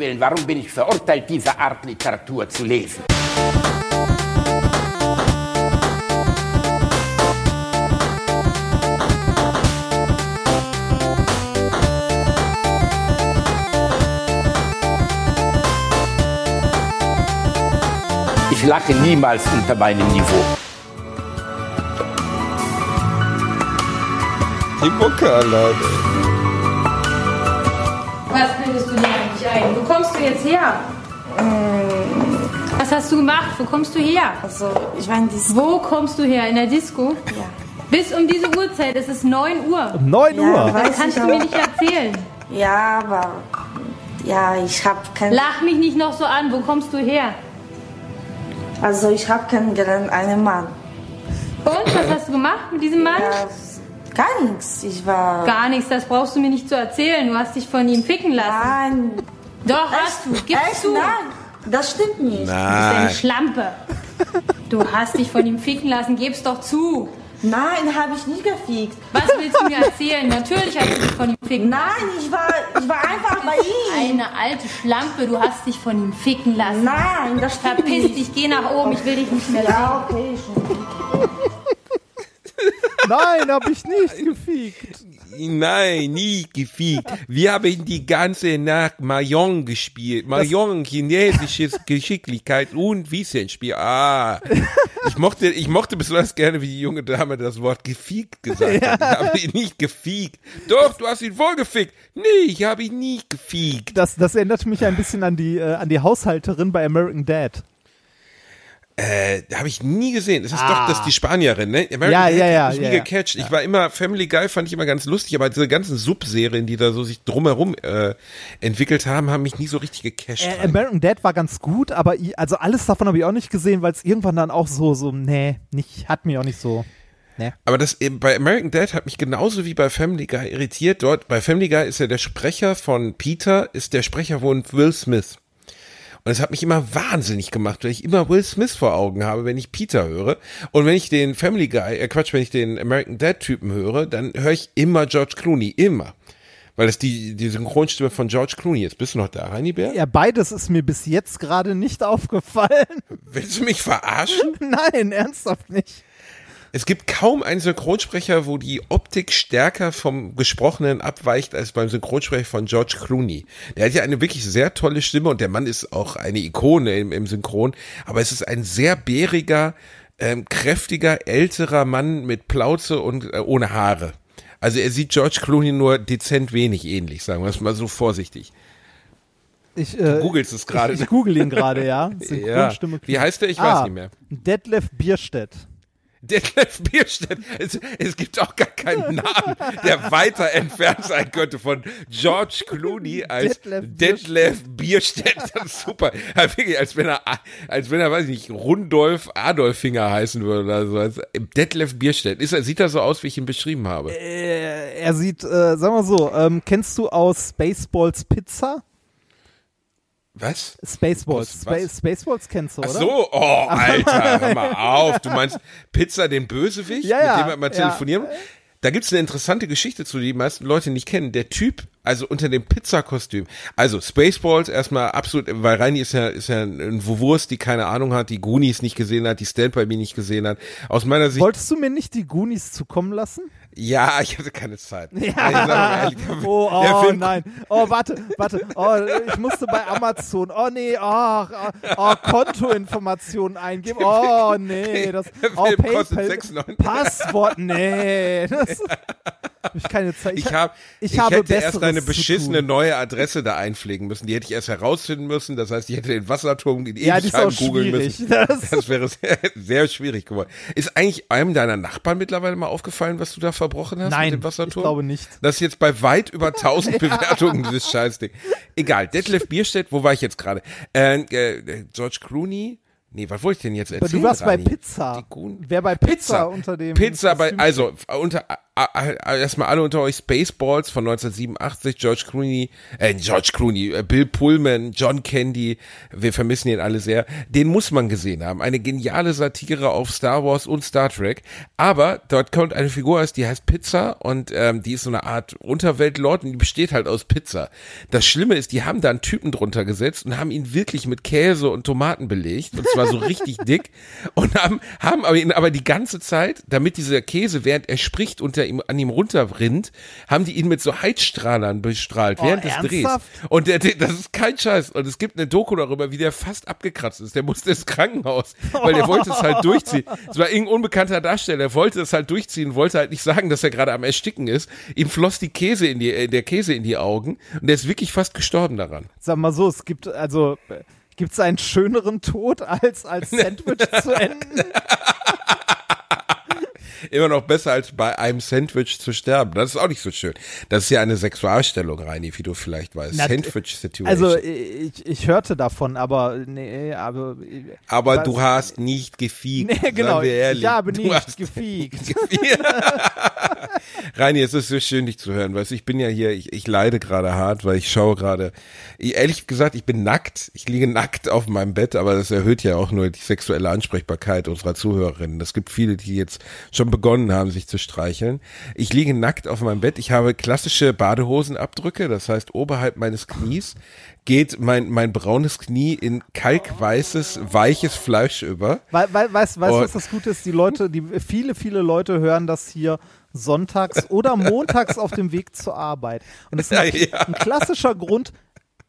Willen, warum bin ich verurteilt, diese Art Literatur zu lesen? Ich lache niemals unter meinem Niveau. Die Mucke alleine. Was bildest du dir eigentlich ein? Wo kommst du jetzt her? Was hast du gemacht? Wo kommst du her? Also, ich war in diesem. Wo kommst du her? In der Disco? Ja. Bis um diese Uhrzeit, es ist 9 Uhr. 9 Ja, Uhr. weiß Das kannst du mir nicht erzählen. Ja, aber. Ja, ich habe kein. Lach mich nicht noch so an. Wo kommst du her? Also, ich habe kennengelernt einen Mann. Und was hast du gemacht mit diesem Mann? Ja, gar nichts. Ich war. Gar nichts, das brauchst du mir nicht zu erzählen. Du hast dich von ihm ficken lassen. Nein. Doch, hast du. Gib's Echt? zu. Nein, das stimmt nicht. Du bist eine. Schlampe. Du hast dich von ihm ficken lassen. Gib's doch zu. Nein, habe ich nicht gefickt. Was willst du mir erzählen? Natürlich hast du dich von ihm ficken lassen. Nein, ich war, ich war einfach bei ihm. Eine alte Schlampe, du hast dich von ihm ficken lassen. Nein, das stimmt Verpiss nicht. dich, geh nach oben, ich will dich nicht mehr sehen. Ja, okay, schon. Nein, hab ich nicht gefiegt. Nein, nie gefiegt. Wir haben die ganze Nacht Mahjong gespielt. Mahjong, chinesisches Geschicklichkeit und Wissensspiel. Ah, ich mochte, ich mochte besonders gerne, wie die junge Dame das Wort gefiegt gesagt hat. Ich habe ihn nicht gefiegt. Doch, du hast ihn voll gefickt. Nee, ich habe ihn nie gefiegt. Das, das erinnert mich ein bisschen an die, äh, an die Haushalterin bei American Dad. Äh, habe ich nie gesehen. Das ist doch das die Spanierin, ne? American Ja, ja, ja, mich ja, nie ja. gecatcht. Ich war immer, Family Guy fand ich immer ganz lustig, aber diese ganzen Subserien, die da so sich drumherum äh, entwickelt haben, haben mich nie so richtig gecatcht. Äh, American Dad war ganz gut, aber also alles davon habe ich auch nicht gesehen, weil es irgendwann dann auch so, so, nee, nicht, hat mich auch nicht so. Nee. Aber das eben bei American Dad hat mich genauso wie bei Family Guy irritiert. Dort bei Family Guy ist ja der Sprecher von Peter, ist der Sprecher von Will Smith. Und es hat mich immer wahnsinnig gemacht, weil ich immer Will Smith vor Augen habe, wenn ich Peter höre. Und wenn ich den Family Guy, äh Quatsch, wenn ich den American Dad Typen höre, dann höre ich immer George Clooney, immer. Weil das die, die Synchronstimme von George Clooney ist. Bist du noch da, Heini Bär? Ja, beides ist mir bis jetzt gerade nicht aufgefallen. Willst du mich verarschen? Nein, ernsthaft nicht. Es gibt kaum einen Synchronsprecher, wo die Optik stärker vom Gesprochenen abweicht als beim Synchronsprecher von George Clooney. Der hat ja eine wirklich sehr tolle Stimme und der Mann ist auch eine Ikone im, im Synchron, aber es ist ein sehr bäriger, ähm, kräftiger, älterer Mann mit Plauze und äh, ohne Haare. Also er sieht George Clooney nur dezent wenig ähnlich, sagen wir es mal so vorsichtig. Ich, äh, googelst es gerade, Ich, ich google ihn gerade, ja. Ja. Wie heißt er? Ich ah, weiß nicht mehr. Detlef Bierstedt. Detlef Bierstedt. Es, es gibt auch gar keinen Namen, der weiter entfernt sein könnte von George Clooney als Detlef Detlef, Bierstedt. Das ist super. Ja, wirklich, als wenn er, als wenn er, weiß ich nicht, Rundolf Adolfinger heißen würde oder so. Also, Detlef Bierstedt. Ist sieht er so aus, wie ich ihn beschrieben habe? Äh, er sieht, äh, sag mal so, ähm, kennst du aus Spaceballs Pizza? Was? Spaceballs. Was? Spa Spaceballs kennst du, Ach oder? so, oh, Alter, hör mal auf. Du meinst Pizza den Bösewicht, Ja, ja, mit dem wir mal ja. telefonieren? Da gibt's eine interessante Geschichte zu, die die meisten Leute nicht kennen. Der Typ, also unter dem Pizzakostüm, also Spaceballs erstmal absolut, weil Reini ist ja, ist ja ein Wurst, die keine Ahnung hat, die Goonies nicht gesehen hat, die Stand by Me nicht gesehen hat. Aus meiner Sicht, Wolltest du mir nicht die Goonies zukommen lassen? Ja, ich hatte keine Zeit. Ja. Mal ehrlich, Oh, oh nein. Oh, warte, warte. Oh, ich musste bei Amazon. Oh nee, oh, oh, oh Kontoinformationen eingeben. Oh nee, das oh, PayPal. 6,99. Passwort, nee. Das, ich keine Zeit. Ich, hab, ich, ich, habe hätte erst eine beschissene neue Adresse da einpflegen müssen. Die hätte ich erst herausfinden müssen. Das heißt, ich hätte den Wasserturm in Ja, auch googeln müssen. Das- Das wäre sehr, sehr schwierig geworden. Ist eigentlich einem deiner Nachbarn mittlerweile mal aufgefallen, was du da verbrochen hast Nein, mit dem Wasserturm? ich glaube nicht. Das ist jetzt bei weit über 1000 Bewertungen, dieses Scheißding. Egal, Detlef Bierstedt, wo war ich jetzt gerade? Äh, äh, George Clooney? Nee, was wollte ich denn jetzt Aber erzählen? du warst bei Rani? Pizza. Die Gun- Wer bei Pizza, unter dem Pizza bei, also unter erstmal alle unter euch Spaceballs von 1987, George Clooney, äh, George Clooney, äh, Bill Pullman, John Candy, wir vermissen ihn alle sehr. Den muss man gesehen haben. Eine geniale Satire auf Star Wars und Star Trek. Aber dort kommt eine Figur aus, die heißt Pizza und ähm, die ist so eine Art Unterweltlord und die besteht halt aus Pizza. Das Schlimme ist, die haben da einen Typen drunter gesetzt und haben ihn wirklich mit Käse und Tomaten belegt und zwar so richtig dick und haben, haben aber ihn aber die ganze Zeit, damit dieser Käse, während er spricht, unter ihm, an ihm runterrinnt, haben die ihn mit so Heizstrahlern bestrahlt Oh, während ernsthaft? des Drehs. Und der, der, das ist kein Scheiß. Und es gibt eine Doku darüber, wie der fast abgekratzt ist. Der musste ins Krankenhaus, weil der wollte es halt durchziehen. Es war irgendein unbekannter Darsteller, der wollte es halt durchziehen, wollte halt nicht sagen, dass er gerade am Ersticken ist. Ihm floss die Käse in die, äh, der Käse in die Augen und der ist wirklich fast gestorben daran. Sag mal so, es gibt also gibt es einen schöneren Tod als als Sandwich zu enden? Immer noch besser als bei einem Sandwich zu sterben. Das ist auch nicht so schön. Das ist ja eine Sexualstellung, Reini, wie du vielleicht weißt. Na, Sandwich-Situation. Also ich, ich hörte davon, aber nee, aber Aber was- du hast nicht gefiegt. Nee, genau. Wir ehrlich. Ich habe Du nicht hast gefiegt. Reini, es ist so schön, dich zu hören. Weißt du, ich bin ja hier, ich, ich leide gerade hart, weil ich schaue gerade. Ich- Ehrlich gesagt, ich bin nackt. Ich liege nackt auf meinem Bett, aber das erhöht ja auch nur die sexuelle Ansprechbarkeit unserer Zuhörerinnen. Es gibt viele, die jetzt schon begonnen haben, sich zu streicheln. Ich liege nackt auf meinem Bett. Ich habe klassische Badehosenabdrücke. Das heißt, oberhalb meines Knies geht mein, mein braunes Knie in kalkweißes, weiches Fleisch über. Weil, weil, weißt du, was das Gute ist? Die Leute, die viele, viele Leute hören das hier sonntags oder montags auf dem Weg zur Arbeit. Und das ist ein, Ja. ein klassischer Grund,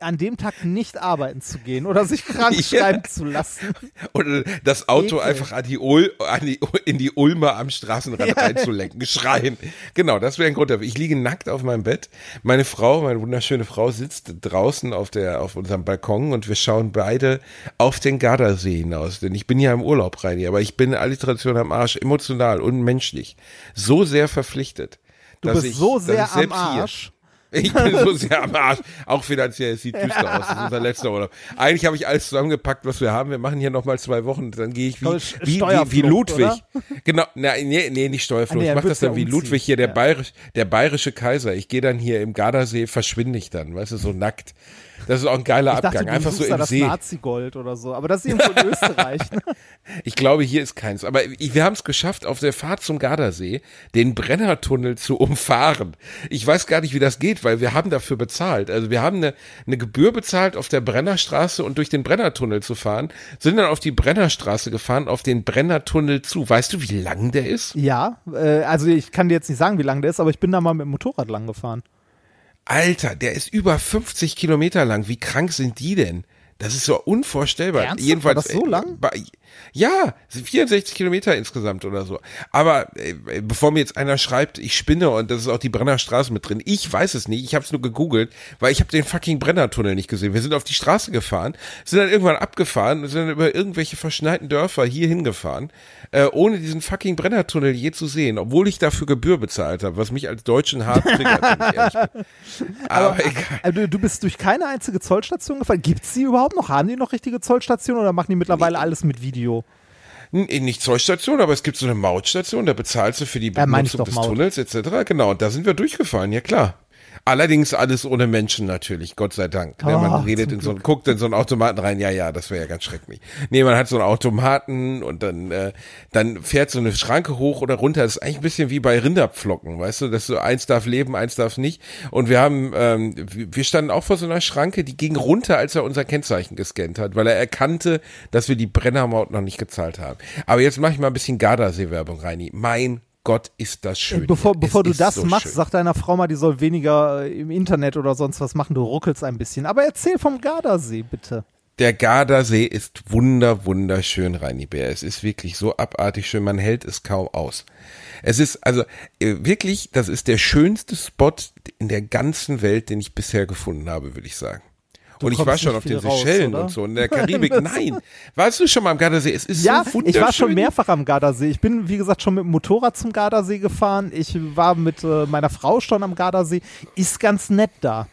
an dem Tag nicht arbeiten zu gehen oder sich krank Ja. schreiben zu lassen. Und das Auto Ekel. einfach an die Ul, an die, in die Ulmer am Straßenrand reinzulenken, schreien. Genau, das wäre ein Grund dafür. Ich liege nackt auf meinem Bett. Meine Frau, meine wunderschöne Frau, sitzt draußen auf der, auf unserem Balkon und wir schauen beide auf den Gardasee hinaus. Denn ich bin ja im Urlaub rein, aber ich bin Alliteration am Arsch, emotional und menschlich. So sehr verpflichtet. Du dass bist ich- so sehr am hier- Arsch. Ich bin so sehr am Arsch. Auch finanziell, sieht düster aus. Das ist unser letzter Urlaub. Eigentlich habe ich alles zusammengepackt, was wir haben. Wir machen hier nochmal zwei Wochen. Dann gehe ich wie, wie, wie, wie Ludwig. oder? Genau, na, nee, nee, nicht Steuerflucht. Ah, nee, ich mache das dann ja wie umziehen. Ludwig hier, der, Ja. bayerisch, der bayerische Kaiser. Ich gehe dann hier im Gardasee, verschwinde ich dann, weißt du, so nackt. Das ist auch ein geiler dachte, Abgang. Einfach so im das See. Nazi-Gold oder so. Aber das ist irgendwo in Österreich. Ne? Ich glaube, hier ist keins. Aber wir haben es geschafft, auf der Fahrt zum Gardasee den Brennertunnel zu umfahren. Ich weiß gar nicht, wie das geht, weil wir haben dafür bezahlt. Also wir haben eine, eine Gebühr bezahlt, auf der Brennerstraße und durch den Brennertunnel zu fahren, sind dann auf die Brennerstraße gefahren, auf den Brennertunnel zu. Weißt du, wie lang der ist? Ja, äh, also ich kann dir jetzt nicht sagen, wie lang der ist, aber ich bin da mal mit dem Motorrad lang gefahren. Alter, der ist über 50 Kilometer lang. Wie krank sind die denn? Das ist so unvorstellbar. Ernsthaft? Jedenfalls, War das so äh, lang? bei- Ja, sind 64 Kilometer insgesamt oder so. Aber äh, bevor mir jetzt einer schreibt, ich spinne und das ist auch die Brennerstraße mit drin, ich weiß es nicht. Ich habe es nur gegoogelt, weil ich habe den fucking Brennertunnel nicht gesehen. Wir sind auf die Straße gefahren, sind dann irgendwann abgefahren und sind dann über irgendwelche verschneiten Dörfer hier hingefahren, äh, ohne diesen fucking Brennertunnel je zu sehen, obwohl ich dafür Gebühr bezahlt habe, was mich als Deutschen hart triggert, bin. Aber, egal. Also, du bist durch keine einzige Zollstation gefahren. Gibt's die überhaupt noch? Haben die noch richtige Zollstationen oder machen die mittlerweile alles mit Video? N- Nicht Zollstation, aber es gibt so eine Mautstation, da bezahlst du für die Ja, Benutzung doch des Maut. Tunnels etc. Genau, und da sind wir durchgefahren, ja klar. Allerdings alles ohne Menschen natürlich, Gott sei Dank. Ne, man Oh, redet in so, guckt in so einen Automaten rein, ja, ja, das wäre ja ganz schrecklich. Nee, man hat so einen Automaten und dann, äh, dann fährt so eine Schranke hoch oder runter. Das ist eigentlich ein bisschen wie bei Rinderpflocken, weißt du, dass so eins darf leben, eins darf nicht. Und wir haben, ähm, wir wir standen auch vor so einer Schranke, die ging runter, als er unser Kennzeichen gescannt hat, weil er erkannte, dass wir die Brennermaut noch nicht gezahlt haben. Aber jetzt mache ich mal ein bisschen Gardasee-Werbung, Reini. Mein Gott, ist das schön. Bevor, bevor du das so machst, schön. sag deiner Frau mal, die soll weniger äh, im Internet oder sonst was machen. Du ruckelst ein bisschen. Aber erzähl vom Gardasee, bitte. Der Gardasee ist wunder, wunderschön, Reini Bär. Es ist wirklich so abartig schön, man hält es kaum aus. Es ist also äh, wirklich, das ist der schönste Spot in der ganzen Welt, den ich bisher gefunden habe, würde ich sagen. Und ich war schon auf den raus, Seychellen oder? und so in der Karibik. Nein, warst du schon mal am Gardasee? Es ist Ja, so wunderschön. ich war schon mehrfach am Gardasee. Ich bin, wie gesagt, schon mit dem Motorrad zum Gardasee gefahren. Ich war mit äh, meiner Frau schon am Gardasee. Ist ganz nett da.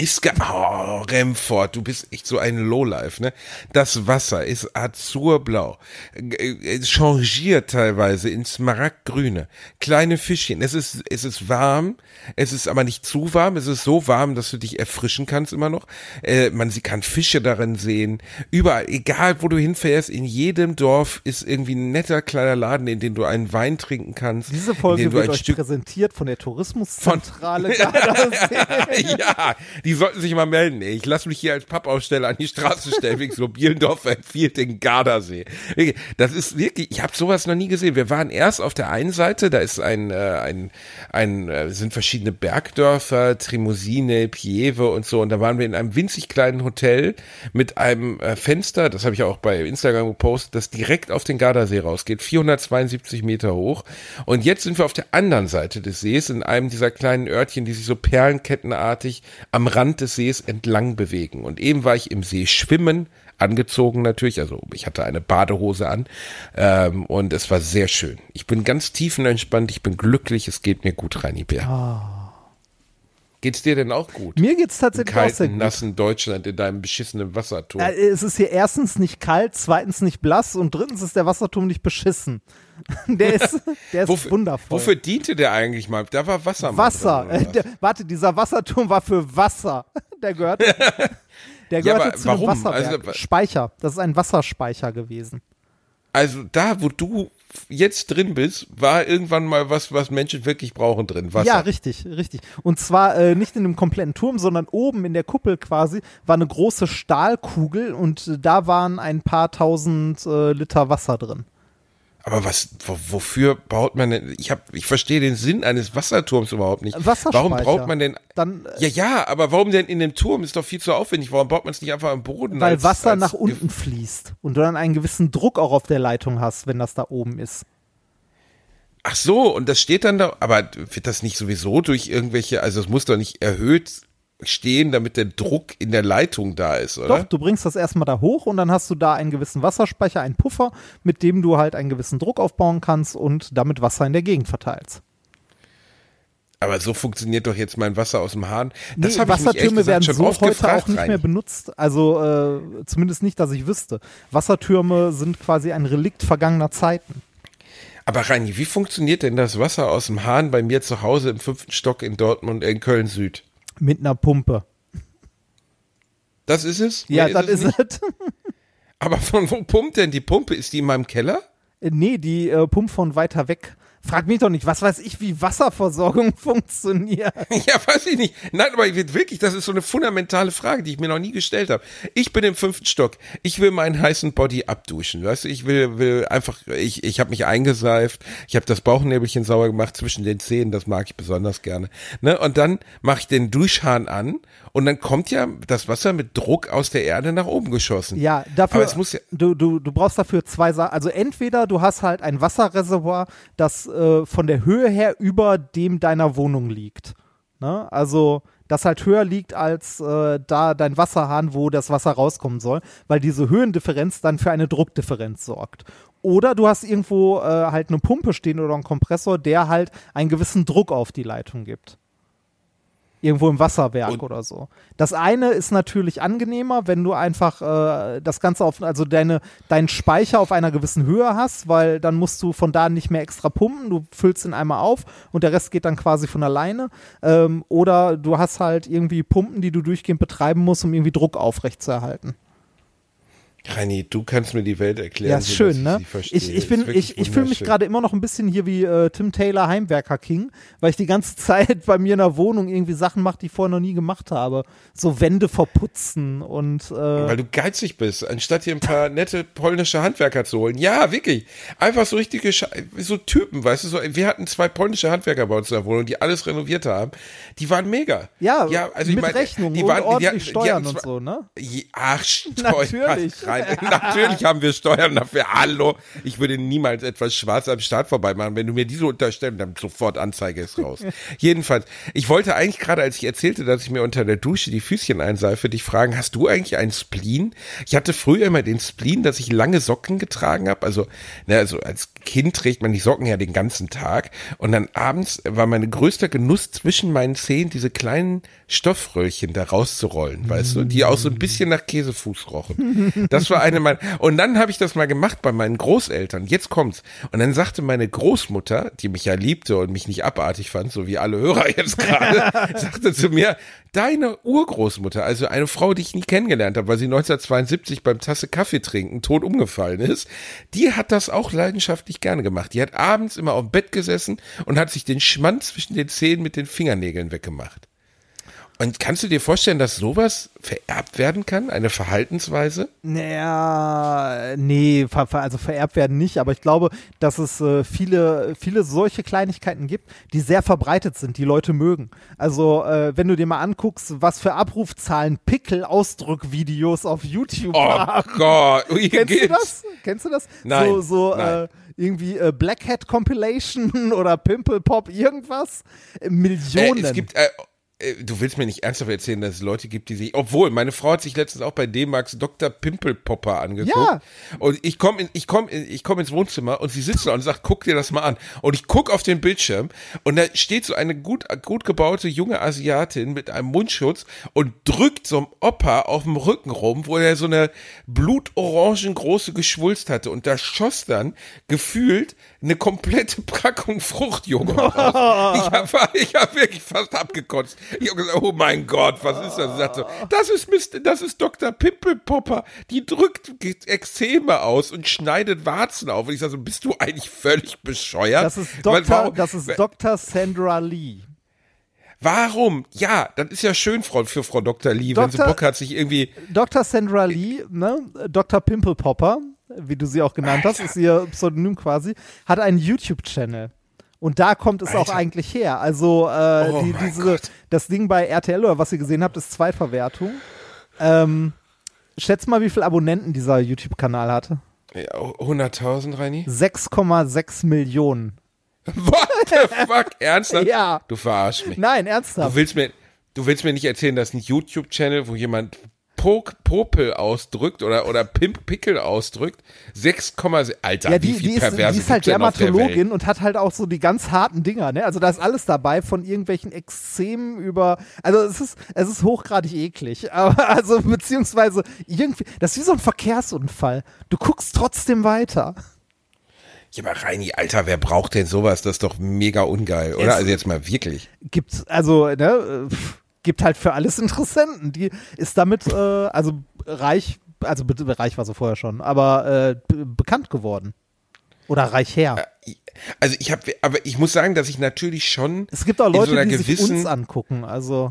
Ist ge oh, Remford, du bist echt so ein Lowlife, ne? Das Wasser ist azurblau, äh, changiert teilweise ins Smaragdgrüne. Kleine Fischchen. Es ist es ist warm, es ist aber nicht zu warm. Es ist so warm, dass du dich erfrischen kannst immer noch. Äh, man sie kann Fische darin sehen. Überall, egal wo du hinfährst, in jedem Dorf ist irgendwie ein netter kleiner Laden, in dem du einen Wein trinken kannst. Diese Folge wird euch Stück präsentiert von der Tourismuszentrale Gardasee. ja, die sollten sich mal melden. Ich lasse mich hier als Pappaussteller an die Straße stellen, wegen so Bielendorf empfiehlt den Gardasee. Das ist wirklich, ich habe sowas noch nie gesehen. Wir waren erst auf der einen Seite, da ist ein, äh, ein, ein äh, sind verschiedene Bergdörfer, Trimosine, Pieve und so. Und da waren wir in einem winzig kleinen Hotel mit einem äh, Fenster, das habe ich auch bei Instagram gepostet, das direkt auf den Gardasee rausgeht, 472 Meter hoch. Und jetzt sind wir auf der anderen Seite des Sees, in einem dieser kleinen Örtchen, die sich so perlenkettenartig am Rand des Sees entlang bewegen. Und eben war ich im See schwimmen, angezogen natürlich, also ich hatte eine Badehose an ähm, und es war sehr schön. Ich bin ganz tiefenentspannt, ich bin glücklich, es geht mir gut, Reini Bär. Geht's dir denn auch gut? Mir geht's Im tatsächlich auch sehr kalten, gut. nassen Deutschland in deinem beschissenen Wasserturm. Äh, Es ist hier erstens nicht kalt, zweitens nicht blass und drittens ist der Wasserturm nicht beschissen. Der ist, der ist Wofür, wundervoll. wofür diente der eigentlich mal? Da war Wasser. Wasser. Drin, Äh, der, warte, dieser Wasserturm war für Wasser. Der gehört. Der Ja, gehörte aber zu einem warum? Wasserwerk. Also, Speicher. Das ist ein Wasserspeicher gewesen. Also da, wo du jetzt drin bist, war irgendwann mal was, was Menschen wirklich brauchen drin. Wasser. Ja, richtig, richtig. Und zwar äh, nicht in dem kompletten Turm, sondern oben in der Kuppel quasi war eine große Stahlkugel und äh, da waren ein paar tausend äh, Liter Wasser drin. Aber was, wo, wofür baut man denn? Ich hab, ich verstehe den Sinn eines Wasserturms überhaupt nicht. Warum braucht man denn? Dann, Ja, ja, aber warum denn in dem Turm? Ist doch viel zu aufwendig. Warum baut man es nicht einfach am Boden? weil als- Wasser als nach unten fließt und du dann einen gewissen Druck auch auf der Leitung hast, wenn das da oben ist. Ach so, und das steht dann da, aber wird das nicht sowieso durch irgendwelche, also es muss doch nicht erhöht stehen, damit der Druck in der Leitung da ist, oder? Doch, du bringst das erstmal da hoch und dann hast du da einen gewissen Wasserspeicher, einen Puffer, mit dem du halt einen gewissen Druck aufbauen kannst und damit Wasser in der Gegend verteilst. Aber so funktioniert doch jetzt mein Wasser aus dem Hahn. Nee, Das echt Wassertürme werden gesagt, schon so oft heute gefragt, auch nicht mehr benutzt. Also äh, zumindest nicht, dass ich wüsste. Wassertürme sind quasi ein Relikt vergangener Zeiten. Aber Reini, wie funktioniert denn das Wasser aus dem Hahn bei mir zu Hause im fünften Stock in Dortmund, in Köln Süd? Mit einer Pumpe. Das ist es? Ja, Mehr das ist nicht? es. Aber von wo pumpt denn die Pumpe? Ist die in meinem Keller? Äh, nee, die äh, pumpt von weiter weg. Frag mich doch nicht, was weiß ich, wie Wasserversorgung funktioniert. Ja, weiß ich nicht. Nein, aber wirklich, das ist so eine fundamentale Frage, die ich mir noch nie gestellt habe. Ich bin im fünften Stock. Ich will meinen heißen Body abduschen. Weißt du, ich will, will einfach, ich, ich habe mich eingeseift, ich habe das Bauchnäbelchen sauber gemacht zwischen den Zähnen, das mag ich besonders gerne. Ne? Und dann mache ich den Duschhahn an und dann kommt ja das Wasser mit Druck aus der Erde nach oben geschossen. Ja, dafür, Aber es muss ja, du, du, du brauchst dafür zwei Sachen. Also entweder du hast halt ein Wasserreservoir, das äh, von der Höhe her über dem deiner Wohnung liegt. Ne? Also das halt höher liegt als äh, da dein Wasserhahn, wo das Wasser rauskommen soll, weil diese Höhendifferenz dann für eine Druckdifferenz sorgt. Oder du hast irgendwo äh, halt eine Pumpe stehen oder einen Kompressor, der halt einen gewissen Druck auf die Leitung gibt. Irgendwo im Wasserwerk Und- oder so. Das eine ist natürlich angenehmer, wenn du einfach äh, das Ganze auf, also deine, deinen Speicher auf einer gewissen Höhe hast, weil dann musst du von da nicht mehr extra pumpen, du füllst ihn einmal auf und der Rest geht dann quasi von alleine. Ähm, oder du hast halt irgendwie Pumpen, die du durchgehend betreiben musst, um irgendwie Druck aufrechtzuerhalten. Reini, du kannst mir die Welt erklären. Ja, ist schön, ne? Ich, ich, bin, wirklich ich, ich fühle mich gerade immer noch ein bisschen hier wie äh, Tim Taylor Heimwerker King, weil ich die ganze Zeit bei mir in der Wohnung irgendwie Sachen mache, die ich vorher noch nie gemacht habe. So Wände verputzen und äh, Weil du geizig bist, anstatt hier ein paar nette polnische Handwerker zu holen. Ja, wirklich. Einfach so richtige, Sche- so Typen, weißt du, so, wir hatten zwei polnische Handwerker bei uns in der Wohnung, die alles renoviert haben. Die waren mega. ja, also ich mit meine, Rechnung die waren, die ordentlich hatten- die Steuern hatten und so, ne? Ach, Steuern. Natürlich. Rein. Natürlich haben wir Steuern dafür. Hallo. Ich würde niemals etwas schwarz am Start vorbei machen. Wenn du mir diese unterstellst, dann sofort Anzeige ist raus. Jedenfalls, ich wollte eigentlich gerade, als ich erzählte, dass ich mir unter der Dusche die Füßchen einseife, dich fragen, hast du eigentlich einen Spleen? Ich hatte früher immer den Spleen, dass ich lange Socken getragen habe. Also, ne, also als Kind trägt man die Socken ja den ganzen Tag und dann abends war mein größter Genuss zwischen meinen Zehen diese kleinen Stoffröllchen da rauszurollen, weißt du, die auch so ein bisschen nach Käsefuß rochen. Das war eine meiner und dann habe ich das mal gemacht bei meinen Großeltern. Jetzt kommt's und dann sagte meine Großmutter, die mich ja liebte und mich nicht abartig fand, so wie alle Hörer jetzt gerade, sagte zu mir, deine Urgroßmutter, also eine Frau, die ich nie kennengelernt habe, weil sie 1972 beim Tasse Kaffee trinken tot umgefallen ist, die hat das auch leidenschaftlich gerne gemacht. Die hat abends immer auf dem Bett gesessen und hat sich den Schmanz zwischen den Zähnen mit den Fingernägeln weggemacht. Und kannst du dir vorstellen, dass sowas vererbt werden kann, eine Verhaltensweise? Naja, nee, also vererbt werden nicht, aber ich glaube, dass es äh, viele, viele solche Kleinigkeiten gibt, die sehr verbreitet sind, die Leute mögen. Also, äh, wenn du dir mal anguckst, was für Abrufzahlen Pickel-Ausdruckvideos auf YouTube Oh haben. Gott, wie Kennst du geht's? das? Kennst du das? Nein, So, so nein. Äh, irgendwie äh, Black Hat Compilation oder Pimple Pop irgendwas. Äh, Millionen. Äh, es gibt, äh, du willst mir nicht ernsthaft erzählen, dass es Leute gibt, die sich, obwohl meine Frau hat sich letztens auch bei D-Max Dr. Pimpelpopper angeguckt. Ja. Und ich komme in, ich komm in, ich komm ins Wohnzimmer und sie sitzt da und sagt, guck dir das mal an. Und ich guck auf den Bildschirm und da steht so eine gut, gut gebaute junge Asiatin mit einem Mundschutz und drückt so einem Opa auf dem Rücken rum, wo er so eine blutorangen große Geschwulst hatte. Und da schoss dann gefühlt eine komplette Packung Fruchtjoghurt raus. Ich habe ich hab wirklich fast abgekotzt. Ich habe gesagt, oh mein Gott, was ist das? Sie sagt so, das ist Mist, das ist Dr. Pimpelpopper. Die drückt Ekzeme aus und schneidet Warzen auf. Und ich sage so, bist du eigentlich völlig bescheuert? das ist Dr. warum- das ist Dr. Sandra Lee. Warum? Ja, das ist ja schön Frau, für Frau Dr. Lee, wenn sie Dr. Bock hat, sich irgendwie. Dr. Sandra Lee, ne, Dr. Pimple Popper, wie du sie auch genannt hast, ist ihr Pseudonym quasi, hat einen YouTube-Channel. Und da kommt es auch Alter. eigentlich her. Also äh, Oh die, diese, Gott. das Ding bei RTL oder was ihr gesehen habt, ist Zweitverwertung. Ähm, schätz mal, wie viele Abonnenten dieser YouTube-Kanal hatte. Ja, 100.000, Reini? 6,6 Millionen. What the fuck? Ernsthaft? Ja. Du verarsch mich. Nein, Du ernsthaft. willst mir, du willst mir nicht erzählen, dass ein YouTube-Channel, wo jemand Popel ausdrückt oder, oder Pimp, Pickel ausdrückt, 6,6, Alter, Ja, wie die, viel die, ist, Perverse die ist halt gibt's? Dermatologin und hat halt auch so die ganz harten Dinger, ne? Also da ist alles dabei, von irgendwelchen Extremen über. Also es ist, es ist hochgradig eklig. Aber also, beziehungsweise irgendwie, das ist wie so ein Verkehrsunfall. Du guckst trotzdem weiter. Ja, aber Reini, Alter, wer braucht denn sowas? Das ist doch mega ungeil, oder? Es- also jetzt mal wirklich. Gibt, also, ne, äh, pff, gibt halt für alles Interessenten. Die ist damit, äh, also reich, also reich war sie vorher schon, aber äh, be- bekannt geworden. Oder reich her. Also ich habe, aber ich muss sagen, dass ich natürlich schon Es gibt auch Leute, so die sich uns angucken. Also.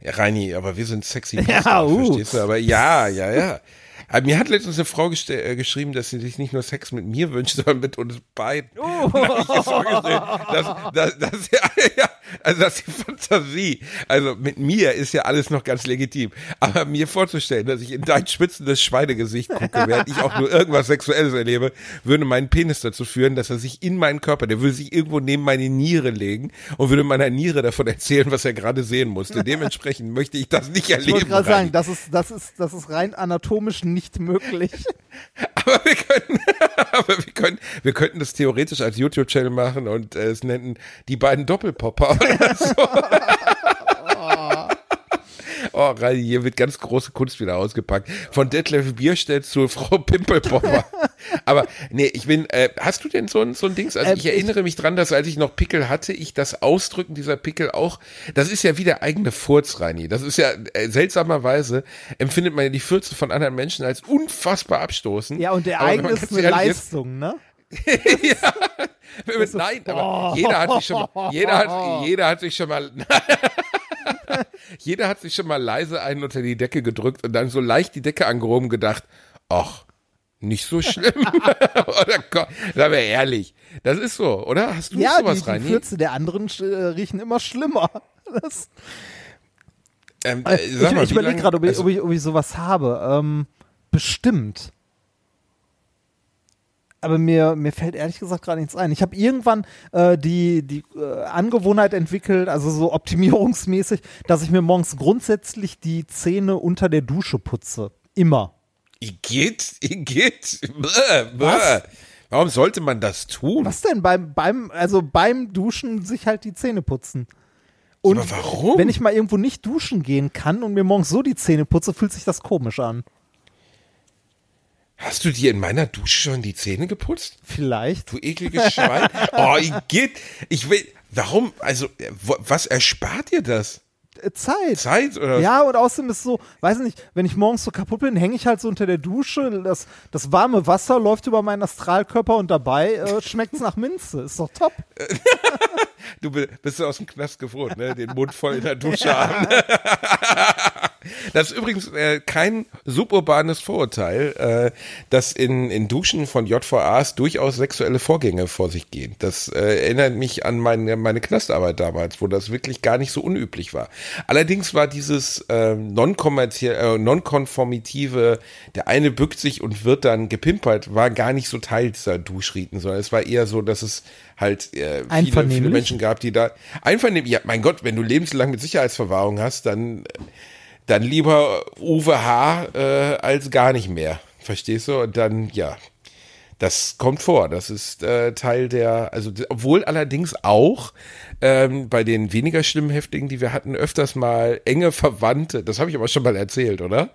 Ja, Reini, aber wir sind sexy Ja, Bastard, uh. verstehst du? Aber ja, ja, ja. Aber mir hat letztens eine Frau äh, geschrieben, dass sie sich nicht nur Sex mit mir wünscht, sondern mit uns beiden. Und da ich vorgestellt, dass, dass, dass, ja, also das ist die Fantasie. Also mit mir ist ja alles noch ganz legitim. Aber mir vorzustellen, dass ich in dein schwitzendes Schweinegesicht gucke, während ich auch nur irgendwas Sexuelles erlebe, würde meinen Penis dazu führen, dass er sich in meinen Körper, der würde sich irgendwo neben meine Niere legen und würde meiner Niere davon erzählen, was er gerade sehen musste. Dementsprechend möchte ich das nicht Ich wollte erleben. gerade sagen, das ist, das, ist, das ist rein anatomisch nicht möglich. Aber wir können, aber wir können, wir könnten das theoretisch als YouTube-Channel machen und äh, es nennen die beiden Doppelpopper oder so. Oh, hier wird ganz große Kunst wieder ausgepackt. Von Detlef Bierstedt zu Frau Pimpelpopper. Aber nee, ich bin, äh, hast du denn so ein, so ein Dings? Also Ähm, ich erinnere mich dran, dass als ich noch Pickel hatte, ich das Ausdrücken dieser Pickel auch, das ist ja wie der eigene Furz, Reini. Das ist ja, äh, seltsamerweise empfindet man ja die Fürze von anderen Menschen als unfassbar abstoßend. Ja, und der Aber eigene ist eine Leistung, ne? Nein, aber jeder hat sich schon mal, jeder hat, jeder hat sich schon mal, jeder hat sich schon mal leise einen unter die Decke gedrückt und dann so leicht die Decke angehoben gedacht, ach, nicht so schlimm. oder Gott, sagen wir ehrlich. Das ist so, oder? Hast du Ja, sowas die, die rein? Fürze der anderen äh, riechen immer schlimmer. Das, Ähm, äh, äh, ich ich überlege gerade, ob, ich- also- ob, ich, ob ich sowas habe. Ähm, bestimmt. Aber mir, mir fällt ehrlich gesagt gerade nichts ein. Ich habe irgendwann äh, die, die äh, Angewohnheit entwickelt, also so optimierungsmäßig, dass ich mir morgens grundsätzlich die Zähne unter der Dusche putze. Immer. Igitt, Igitt, bäh, bäh. Was? Warum sollte man das tun? Was denn beim, beim, also beim Duschen sich halt die Zähne putzen? Und Aber warum? wenn ich mal irgendwo nicht duschen gehen kann und mir morgens so die Zähne putze, fühlt sich das komisch an. Hast du dir in meiner Dusche schon die Zähne geputzt? Vielleicht. Du ekliges Schwein. oh, ich geht. Ich will. Warum? Also, äh, was erspart dir das? Äh, Zeit. Zeit oder? Ja, und außerdem ist so, weiß ich nicht, wenn ich morgens so kaputt bin, hänge ich halt so unter der Dusche, das, das warme Wasser läuft über meinen Astralkörper und dabei äh, schmeckt es nach Minze. Ist doch top. Du bi- bist aus dem Knast gefroren, ne? Den Mund voll in der Dusche haben. Das ist übrigens äh, kein suburbanes Vorurteil, äh, dass in, in Duschen von JVAs durchaus sexuelle Vorgänge vor sich gehen. Das äh, erinnert mich an meine, meine Knastarbeit damals, wo das wirklich gar nicht so unüblich war. Allerdings war dieses äh, non-kommerziell, äh, non-konformitive, der eine bückt sich und wird dann gepimpert, war gar nicht so Teil dieser Duschriten, sondern es war eher so, dass es halt äh, viele, viele? Menschen gab, die da einvernehmlich, ja, mein Gott, wenn du lebenslang mit Sicherheitsverwahrung hast, dann, dann lieber Uwe H. Äh, als gar nicht mehr. Verstehst du? Und dann, ja, das kommt vor. Das ist äh, Teil der, also obwohl allerdings auch ähm, bei den weniger schlimmen Häftlingen, die wir hatten, öfters mal enge Verwandte, das habe ich aber schon mal erzählt, oder?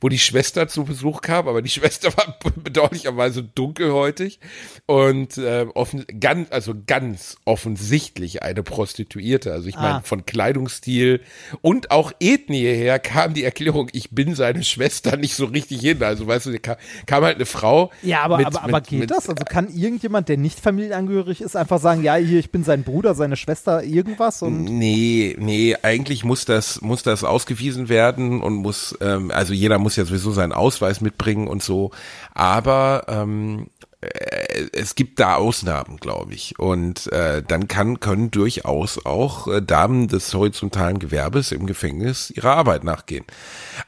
Wo die Schwester zu Besuch kam, aber die Schwester war bedauerlicherweise dunkelhäutig und äh, offen, ganz, also ganz offensichtlich eine Prostituierte. Also ich meine, Ah. von Kleidungsstil und auch Ethnie her kam die Erklärung, ich bin seine Schwester nicht so richtig hin. Also weißt du, kam, kam halt eine Frau. Ja, aber, mit- aber, aber mit- geht das? Also kann irgendjemand, der nicht familienangehörig ist, einfach sagen, ja, hier, ich bin sein Bruder, seine Schwester, irgendwas und Nee, nee, eigentlich muss das, muss das ausgewiesen werden und muss, ähm, also jeder muss ja sowieso seinen Ausweis mitbringen und so. Aber ähm, äh, es gibt da Ausnahmen, glaube ich. Und äh, dann kann, können durchaus auch äh, Damen des horizontalen Gewerbes im Gefängnis ihrer Arbeit nachgehen.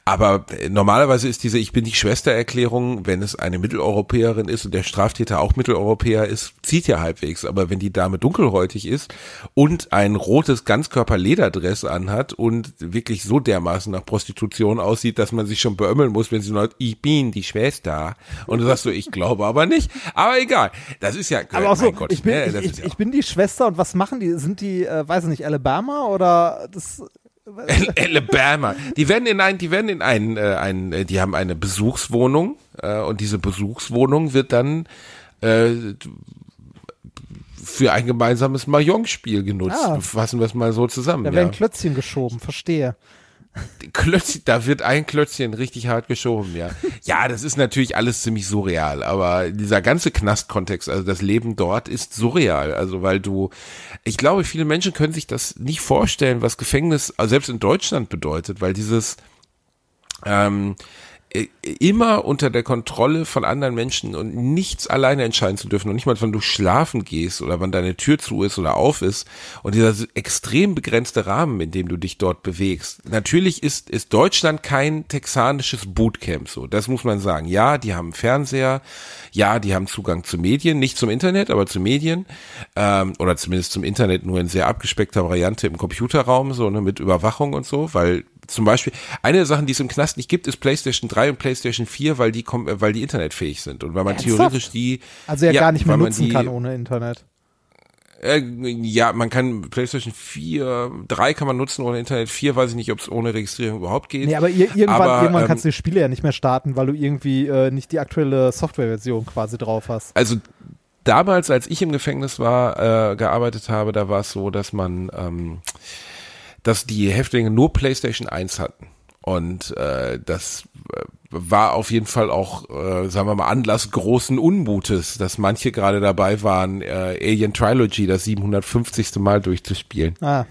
Aber äh, normalerweise ist diese Ich bin die Schwestererklärung, wenn es eine Mitteleuropäerin ist und der Straftäter auch Mitteleuropäer ist, zieht ja halbwegs. Aber wenn die Dame dunkelhäutig ist und ein rotes Ganzkörper-Lederdress anhat und wirklich so dermaßen nach Prostitution aussieht, dass man sich schon beömmeln muss, wenn sie sagt, ich bin die Schwester. Und du sagst so, ich glaube aber nicht. Aber egal. Das ist ja, aber auch so, Gott, ich bin, ne, ich, ich, ja ich bin die Schwester und was machen die? Sind die, äh, weiß ich nicht, Alabama oder das Al- Alabama. Die werden in ein, die werden in ein, äh, ein äh, die haben eine Besuchswohnung äh, und diese Besuchswohnung wird dann äh, für ein gemeinsames Mahjong-Spiel genutzt. Ah. Fassen wir es mal so zusammen. da ja. werden Klötzchen geschoben, verstehe. Klötzchen, da wird ein Klötzchen richtig hart geschoben, ja. Ja, das ist natürlich alles ziemlich surreal, aber dieser ganze Knastkontext, also das Leben dort ist surreal, also weil du, ich glaube, viele Menschen können sich das nicht vorstellen, was Gefängnis, also selbst in Deutschland bedeutet, weil dieses, ähm, äh, immer unter der Kontrolle von anderen Menschen und nichts alleine entscheiden zu dürfen und nicht mal, wann du schlafen gehst oder wann deine Tür zu ist oder auf ist und dieser extrem begrenzte Rahmen, in dem du dich dort bewegst. Natürlich ist, ist Deutschland kein texanisches Bootcamp so, das muss man sagen. Ja, die haben Fernseher, ja, die haben Zugang zu Medien, nicht zum Internet, aber zu Medien ähm, oder zumindest zum Internet nur in sehr abgespeckter Variante im Computerraum, so ne, mit Überwachung und so, weil zum Beispiel, eine der Sachen, die es im Knast nicht gibt, ist PlayStation 3 und PlayStation 4, weil die, äh, weil die internetfähig sind. Und weil man Ernsthaft? theoretisch die. Also ja, gar nicht mehr nutzen die, kann ohne Internet. Äh, ja, man kann PlayStation 4, 3 kann man nutzen ohne Internet, 4 weiß ich nicht, ob es ohne Registrierung überhaupt geht. Nee, aber ir irgendwann, Aber, irgendwann ähm, kannst du die Spiele ja nicht mehr starten, weil du irgendwie äh, nicht die aktuelle Softwareversion quasi drauf hast. also damals, als ich im Gefängnis war, äh, gearbeitet habe, da war es so, dass man, ähm, dass die Häftlinge nur PlayStation 1 hatten. Und äh, das äh, war auf jeden Fall auch, äh, sagen wir mal, Anlass großen Unmutes, dass manche gerade dabei waren, äh, Alien Trilogy das 750. Mal durchzuspielen. Ah,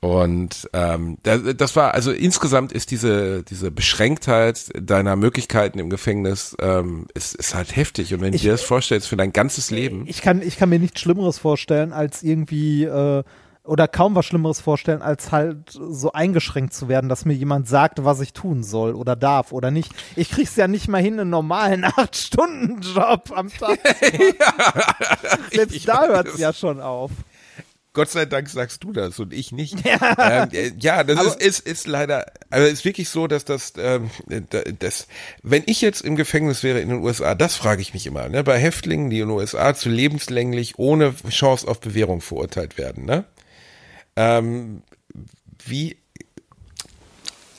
Und ähm, das, das war, also insgesamt ist diese, diese Beschränktheit deiner Möglichkeiten im Gefängnis, ähm, ist, ist halt heftig. Und wenn Ich- du dir das vorstellst für dein ganzes Leben, ich kann, ich kann mir nichts Schlimmeres vorstellen, als irgendwie, äh, oder kaum was Schlimmeres vorstellen, als halt so eingeschränkt zu werden, dass mir jemand sagt, was ich tun soll oder darf oder nicht. Ich krieg's ja nicht mal hin, einen normalen 8-Stunden-Job am Tag machen. Selbst Ich da hört's ja schon auf. Gott sei Dank sagst du das und ich nicht. Ja, ähm, äh, ja das ist, ist, ist leider, also ist wirklich so, dass das, ähm, das, wenn ich jetzt im Gefängnis wäre in den USA, das frage ich mich immer, ne, bei Häftlingen, die in den USA zu lebenslänglich ohne Chance auf Bewährung verurteilt werden, ne, ähm, wie,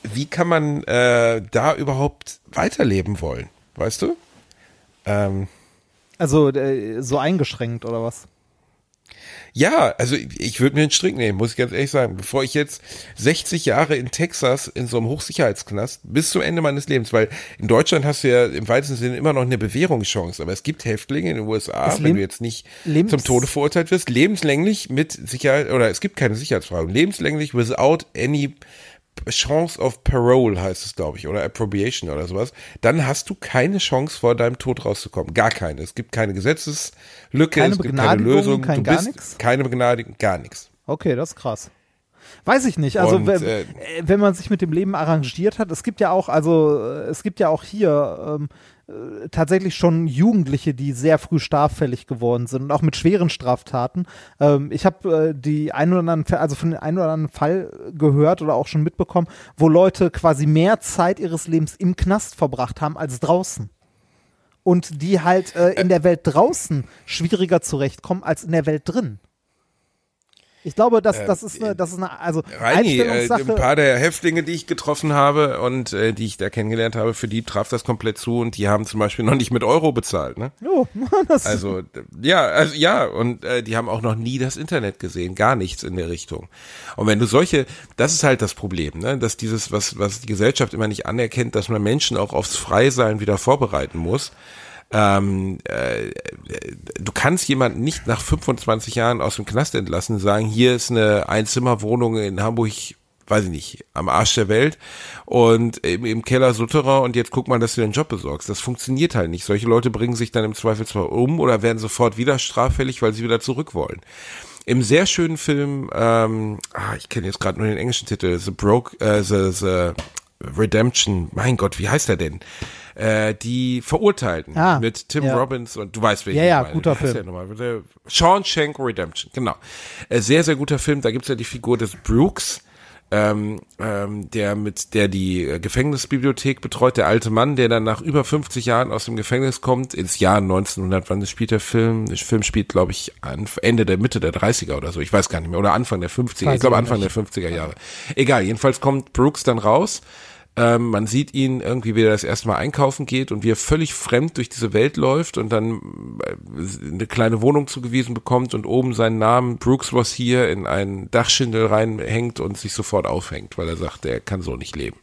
wie kann man äh, da überhaupt weiterleben wollen, weißt du? Ähm, also äh, so eingeschränkt oder was? Ja, also ich, ich würde mir einen Strick nehmen, muss ich ganz ehrlich sagen. Bevor ich jetzt 60 Jahre in Texas in so einem Hochsicherheitsknast bis zum Ende meines Lebens, weil in Deutschland hast du ja im weitesten Sinne immer noch eine Bewährungschance, aber es gibt Häftlinge in den USA, wenn du jetzt nicht Lebens zum Tode verurteilt wirst, lebenslänglich mit Sicherheit, oder es gibt keine Sicherheitsfrage, lebenslänglich without any Chance of Parole heißt es, glaube ich, oder Appropriation oder sowas, dann hast du keine Chance vor deinem Tod rauszukommen. Gar keine. Es gibt keine Gesetzeslücke, keine es gibt keine Lösung. Kein du gar bist nix? keine Begnadigung, gar nichts. Okay, das ist krass. Weiß ich nicht. Also Und, wenn, äh, wenn man sich mit dem Leben arrangiert hat, es gibt ja auch, also äh, es gibt ja auch hier ähm, äh, tatsächlich schon Jugendliche, die sehr früh straffällig geworden sind und auch mit schweren Straftaten. Ähm, ich habe äh, die ein oder anderen, also von den ein oder anderen Fall gehört oder auch schon mitbekommen, wo Leute quasi mehr Zeit ihres Lebens im Knast verbracht haben als draußen. Und die halt äh, in der Welt draußen schwieriger zurechtkommen als in der Welt drin. Ich glaube, das, das ist eine, das ist eine, also Reini, äh, ein paar der Häftlinge, die ich getroffen habe und äh, die ich da kennengelernt habe, für die traf das komplett zu und die haben zum Beispiel noch nicht mit Euro bezahlt, ne? Jo, das Also ja, also ja, und äh, die haben auch noch nie das Internet gesehen, gar nichts in der Richtung. Und wenn du solche, das ist halt das Problem, ne, dass dieses, was was die Gesellschaft immer nicht anerkennt, dass man Menschen auch aufs Freisein wieder vorbereiten muss. Ähm, äh, du kannst jemanden nicht nach 25 Jahren aus dem Knast entlassen sagen, hier ist eine Einzimmerwohnung in Hamburg, weiß ich nicht, am Arsch der Welt und im, im Keller Sutterer und jetzt guck mal, dass du den Job besorgst. Das funktioniert halt nicht. Solche Leute bringen sich dann im Zweifelsfall um oder werden sofort wieder straffällig, weil sie wieder zurück wollen. Im sehr schönen Film, ähm, ah, ich kenne jetzt gerade nur den englischen Titel, The Broke, äh, the, the Redemption, mein Gott, wie heißt er denn? Äh, die Verurteilten Ah, mit Tim ja. Robbins und du weißt, welchen Ja, ja, meine. guter Film. nochmal? Der Shawshank Redemption, genau. Äh, sehr, sehr guter Film. Da gibt's ja die Figur des Brooks, ähm, ähm, der mit der die äh, Gefängnisbibliothek betreut, der alte Mann, der dann nach über 50 Jahren aus dem Gefängnis kommt, ins Jahr 1900, wann spielt der Film? Der Film spielt, glaube ich, Ende der Mitte der 30er oder so, ich weiß gar nicht mehr, oder Anfang der 50er, Weiß ich glaube Anfang nicht. der 50er Jahre. Egal, jedenfalls kommt Brooks dann raus, ähm, man sieht ihn irgendwie, wie er das erste Mal einkaufen geht und wie er völlig fremd durch diese Welt läuft und dann äh, eine kleine Wohnung zugewiesen bekommt und oben seinen Namen Brooks was hier in einen Dachschindel reinhängt und sich sofort aufhängt, weil er sagt, er kann so nicht leben.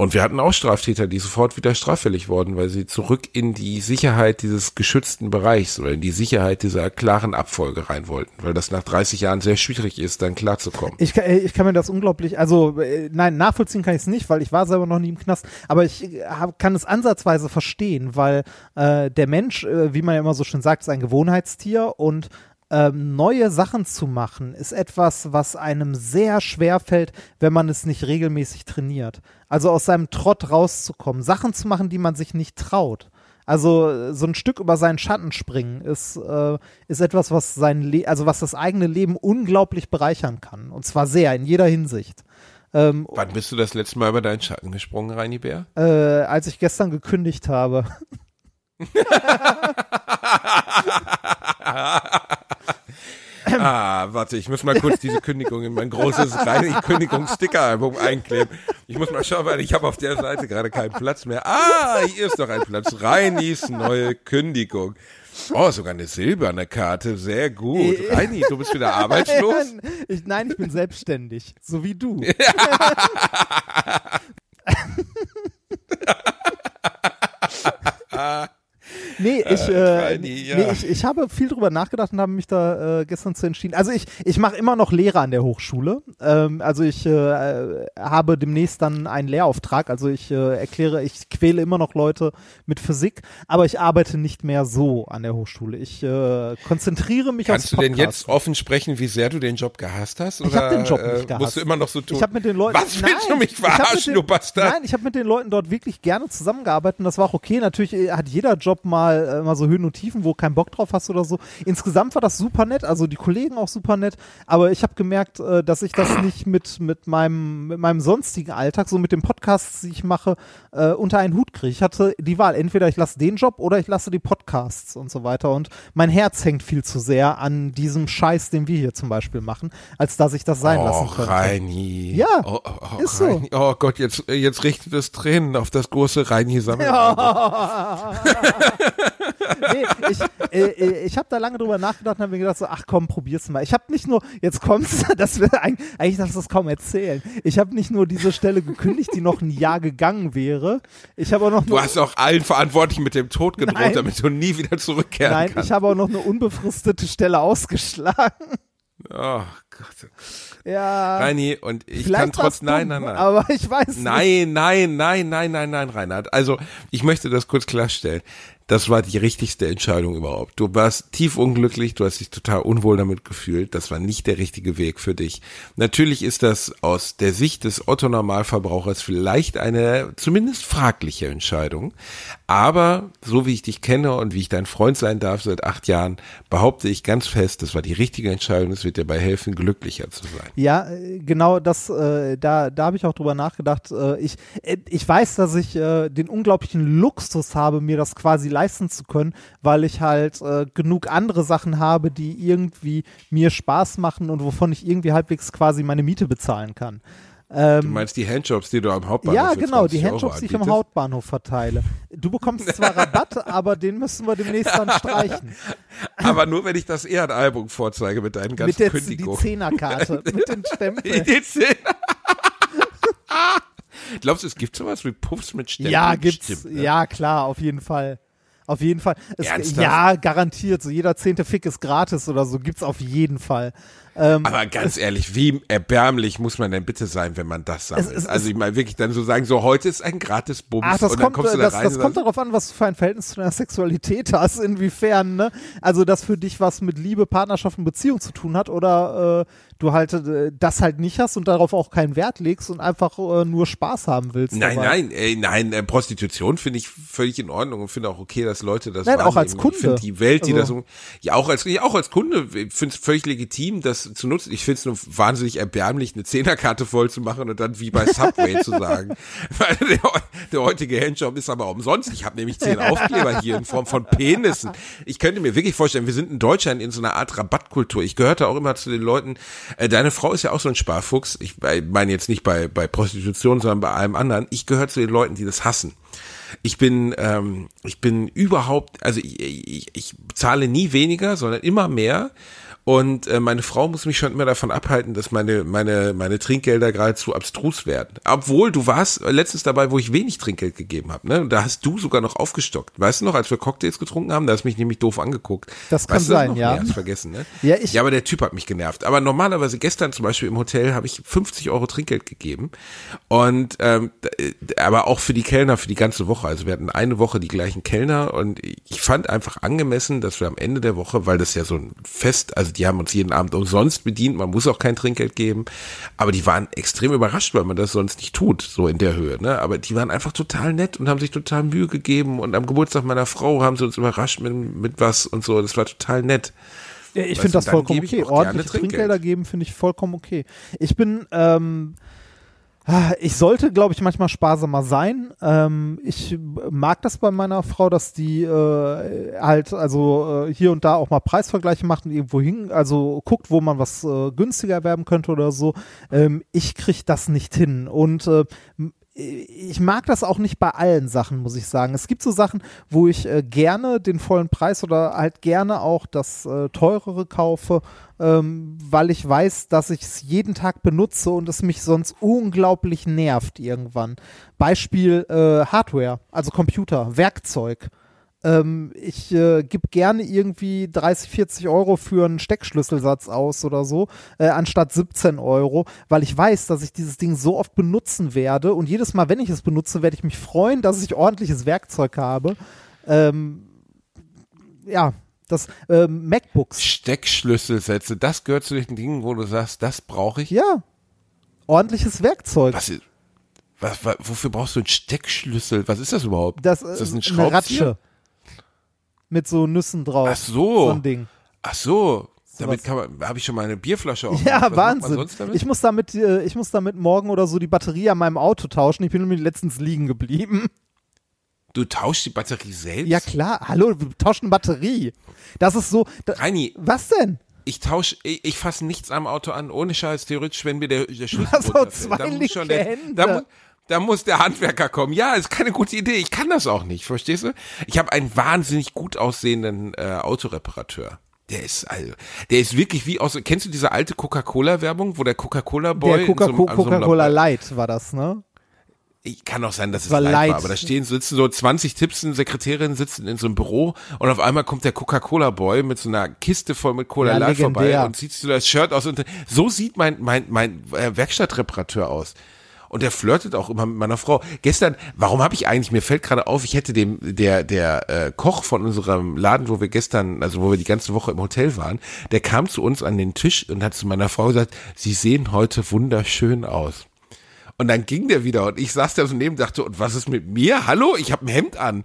Und wir hatten auch Straftäter, die sofort wieder straffällig wurden, weil sie zurück in die Sicherheit dieses geschützten Bereichs oder in die Sicherheit dieser klaren Abfolge rein wollten, weil das nach 30 Jahren sehr schwierig ist, dann klarzukommen. Ich, kann- ich kann mir das unglaublich, also äh, nein, nachvollziehen kann ich es nicht, weil ich war selber noch nie im Knast, aber ich äh, hab, kann es ansatzweise verstehen, weil äh, der Mensch, äh, wie man ja immer so schön sagt, ist ein Gewohnheitstier und ähm, neue Sachen zu machen, ist etwas, was einem sehr schwer fällt, wenn man es nicht regelmäßig trainiert. Also aus seinem Trott rauszukommen, Sachen zu machen, die man sich nicht traut. Also äh, so ein Stück über seinen Schatten springen ist, äh, ist etwas, was sein Le also was das eigene Leben unglaublich bereichern kann. Und zwar sehr, in jeder Hinsicht. Ähm, Wann bist du das letzte Mal über deinen Schatten gesprungen, Reini Bär? äh, als ich gestern gekündigt habe. Ah, warte, ich muss mal kurz diese Kündigung in mein großes reini Kündigungssticker-Album einkleben. Ich muss mal schauen, weil ich habe auf der Seite gerade keinen Platz mehr. Ah, hier ist noch ein Platz. Reinis neue Kündigung. Oh, sogar eine silberne Karte. Sehr gut. Äh, Reini, du bist wieder arbeitslos? ich, nein, ich bin selbstständig, so wie du. Nee, ich, äh, ja. nee, ich, ich habe viel drüber nachgedacht und habe mich da äh, gestern zu entschieden. Also ich, ich mache immer noch Lehre an der Hochschule. Ähm, also ich äh, habe demnächst dann einen Lehrauftrag. Also ich äh, erkläre, ich quäle immer noch Leute mit Physik, aber ich arbeite nicht mehr so an der Hochschule. Ich äh, konzentriere mich Kannst aufs du denn jetzt offen sprechen, wie sehr du den Job gehasst hast? Oder, Ich habe den Job äh, nicht gehasst. Musst du immer noch so tun? Ich habe mit den Leuten. Was willst du Nein, mich ich hab mit verarschen, den, du Bastard? Nein, ich habe mit den Leuten dort wirklich gerne zusammengearbeitet und das war auch okay. Natürlich äh, hat jeder Job mal mal äh, immer so Höhen und Tiefen, wo du keinen Bock drauf hast oder so. Insgesamt war das super nett, also die Kollegen auch super nett, aber ich habe gemerkt, äh, dass ich das nicht mit, mit, meinem, mit meinem sonstigen Alltag, so mit den Podcasts, die ich mache, äh, unter einen Hut kriege. Ich hatte die Wahl, entweder ich lasse den Job oder ich lasse die Podcasts und so weiter und mein Herz hängt viel zu sehr an diesem Scheiß, den wir hier zum Beispiel machen, als dass ich das sein lassen oh, könnte. Reini. Ja, oh, oh, oh, ist so. Reini. Oh Gott, jetzt, jetzt richtet es Tränen auf das große Reini sammeln. nee, ich, äh, äh, ich habe da lange drüber nachgedacht und habe mir gedacht, so, ach komm, probier's mal. Ich habe nicht nur, jetzt kommt's, dass wir eigentlich, eigentlich darfst du das kaum erzählen. Ich habe nicht nur diese Stelle gekündigt, die noch ein Jahr gegangen wäre. Ich habe auch noch Du hast auch allen Verantwortlichen mit dem Tod gedroht, Nein. damit du nie wieder zurückkehren nein, kannst. ich habe auch noch eine unbefristete Stelle ausgeschlagen. Gott. Ja. Reini, und ich vielleicht kann trotz, nein, nein, nein. Aber ich weiß. Nein, nein, nein, nein, nein, nein, Reinhard. Also, ich möchte das kurz klarstellen. Das war die richtigste Entscheidung überhaupt. Du warst tief unglücklich, du hast dich total unwohl damit gefühlt. Das war nicht der richtige Weg für dich. Natürlich ist das aus der Sicht des Otto-Normalverbrauchers vielleicht eine zumindest fragliche Entscheidung. Aber so wie ich dich kenne und wie ich dein Freund sein darf seit acht Jahren, behaupte ich ganz fest, das war die richtige Entscheidung. Es wird dir dabei helfen, glücklicher zu sein. Ja, äh, genau das, äh, da, da habe ich auch drüber nachgedacht. Äh, ich, äh, ich weiß, dass ich äh, den unglaublichen Luxus habe, mir das quasi leisten zu können, weil ich halt äh, genug andere Sachen habe, die irgendwie mir Spaß machen und wovon ich irgendwie halbwegs quasi meine Miete bezahlen kann. Du Ähm, meinst die Handjobs, die du am Hauptbahnhof ja, genau, die 20 Euro Handjobs, die ich am? Hauptbahnhof verteile. Du bekommst zwar Rabatt, aber den müssen wir demnächst dann streichen. Aber nur, wenn ich das Ehrenalbum vorzeige mit deinen ganzen Mit der die Kündigungen. Zehnerkarte, mit den Stempeln. Die Zehn- Glaubst du, es gibt sowas wie Puffs mit Stempeln? Ja, gibt's. Stimmt, ne? Ja, klar, auf jeden Fall. Auf jeden Fall. Es, ja, garantiert. So jeder zehnte Fick ist gratis oder so. Gibt's auf jeden Fall. Ähm, Aber ganz ehrlich, wie erbärmlich muss man denn bitte sein, wenn man das sammelt? es- also ich meine wirklich dann so sagen, so heute ist ein gratis Bums Ach, das und dann kommt, kommst du da das, rein das kommt darauf an, was du für ein Verhältnis zu deiner Sexualität hast, inwiefern, ne? Also, das für dich was mit Liebe, Partnerschaft und Beziehung zu tun hat oder äh, du halt äh, das halt nicht hast und darauf auch keinen Wert legst und einfach äh, nur Spaß haben willst. Nein, dabei. nein, ey, nein, äh, Prostitution finde ich völlig in Ordnung und finde auch okay, dass Leute das Nein, auch als wahrnehmen. Ich Kunde. finde die Welt, die Also- das so, ja auch als, ja, auch als Kunde, ich finde es völlig legitim, das zu nutzen. Ich finde es nur wahnsinnig erbärmlich, eine Zehnerkarte voll zu machen und dann wie bei Subway zu sagen, weil der, der heutige Handjob ist aber umsonst. Ich habe nämlich zehn Aufkleber hier in Form von Penissen. Ich könnte mir wirklich vorstellen, wir sind in Deutschland in so einer Art Rabattkultur. Ich gehörte auch immer zu den Leuten, äh, deine Frau ist ja auch so ein Sparfuchs. Ich meine jetzt nicht bei, bei Prostitution, sondern bei allem anderen. Ich gehöre zu den Leuten, die das hassen. Ich bin, ähm, ich bin überhaupt, also ich, ich, ich zahle nie weniger, sondern immer mehr. Und äh, meine Frau muss mich schon immer davon abhalten, dass meine, meine, meine Trinkgelder geradezu abstrus werden. Obwohl du warst letztens dabei, wo ich wenig Trinkgeld gegeben habe. Ne? Und da hast du sogar noch aufgestockt. Weißt du noch, als wir Cocktails getrunken haben, da hast du mich nämlich doof angeguckt. Das kann weißt du sein, ja. Hast vergessen, ne? Ja, ich- ja, aber der Typ hat mich genervt. Aber normalerweise gestern zum Beispiel im Hotel habe ich 50 Euro Trinkgeld gegeben. Und ähm, d- aber auch für die Kellner für die ganze Woche. Also wir hatten eine Woche die gleichen Kellner und ich fand einfach angemessen, dass wir am Ende der Woche, weil das ja so ein Fest, also die haben uns jeden Abend umsonst bedient, man muss auch kein Trinkgeld geben, aber die waren extrem überrascht, weil man das sonst nicht tut, so in der Höhe. Ne? Aber die waren einfach total nett und haben sich total Mühe gegeben und am Geburtstag meiner Frau haben sie uns überrascht mit, mit was und so. Das war total nett. Ja, ich finde das vollkommen okay. Ordentliche Trinkgeld. Trinkgelder geben finde ich vollkommen okay. Ich bin, ähm, ich sollte, glaube ich, manchmal sparsamer sein. Ähm, ich mag das bei meiner Frau, dass die äh, halt also äh, hier und da auch mal Preisvergleiche macht und irgendwo hin, also guckt, wo man was äh, günstiger erwerben könnte oder so. Ähm, ich kriege das nicht hin und äh, ich mag das auch nicht bei allen Sachen, muss ich sagen. Es gibt so Sachen, wo ich äh, gerne den vollen Preis oder halt gerne auch das äh, teurere kaufe, ähm, weil ich weiß, dass ich es jeden Tag benutze und es mich sonst unglaublich nervt irgendwann. Beispiel äh, Hardware, also Computer, Werkzeug. Ähm, ich äh, gebe gerne irgendwie 30, 40 Euro für einen Steckschlüsselsatz aus oder so, äh, anstatt 17 Euro, weil ich weiß, dass ich dieses Ding so oft benutzen werde und jedes Mal, wenn ich es benutze, werde ich mich freuen, dass ich ordentliches Werkzeug habe. Ähm, ja, das ähm, MacBooks. Steckschlüsselsätze, das gehört zu den Dingen, wo du sagst, das brauche ich. Ja, ordentliches Werkzeug. Was, ist- was, was, wofür brauchst du einen Steckschlüssel? Was ist das überhaupt? Das, ist das äh, ein eine? Ratsche. Mit so Nüssen drauf. Ach so. So ein Ding. Ach so. Damit kann man, habe ich schon mal eine Bierflasche auf. Ja, Wahnsinn. Ich muss damit, äh, ich muss damit morgen oder so die Batterie an meinem Auto tauschen. Ich bin nämlich letztens liegen geblieben. Du tauschst die Batterie selbst? Ja klar, hallo, wir tauschen Batterie. Das ist so. Da, Reini, was denn? ich tausche, ich, ich fasse nichts am Auto an, ohne Scheiß. Theoretisch, wenn mir der, der Schlüssel hast auch zwei linke Hände. da, da muss der Handwerker kommen. Ja, ist keine gute Idee. Ich kann das auch nicht, verstehst du? Ich habe einen wahnsinnig gut aussehenden äh, Autoreparateur. Der ist also, der ist wirklich wie aus. Kennst du diese alte Coca-Cola-Werbung, wo der Coca-Cola-Boy Der in so Coca- Coca-Cola Light war das, ne? ich kann auch sein, dass es war light light. war, aber da stehen, sitzen so 20 Tippsen, Sekretärinnen sitzen in so einem Büro und auf einmal kommt der Coca-Cola-Boy mit so einer Kiste voll mit Cola Ja, Light vorbei legendär. und zieht so das Shirt aus und so sieht mein, mein, mein äh, Werkstattreparateur aus. Und der flirtet auch immer mit meiner Frau. Gestern, warum habe ich eigentlich, mir fällt gerade auf, ich hätte dem, der, der äh, Koch von unserem Laden, wo wir gestern, also wo wir die ganze Woche im Hotel waren, der kam zu uns an den Tisch und hat zu meiner Frau gesagt, Sie sehen heute wunderschön aus. Und dann ging der wieder und ich saß da so neben und dachte, und was ist mit mir? Hallo, ich habe ein Hemd an.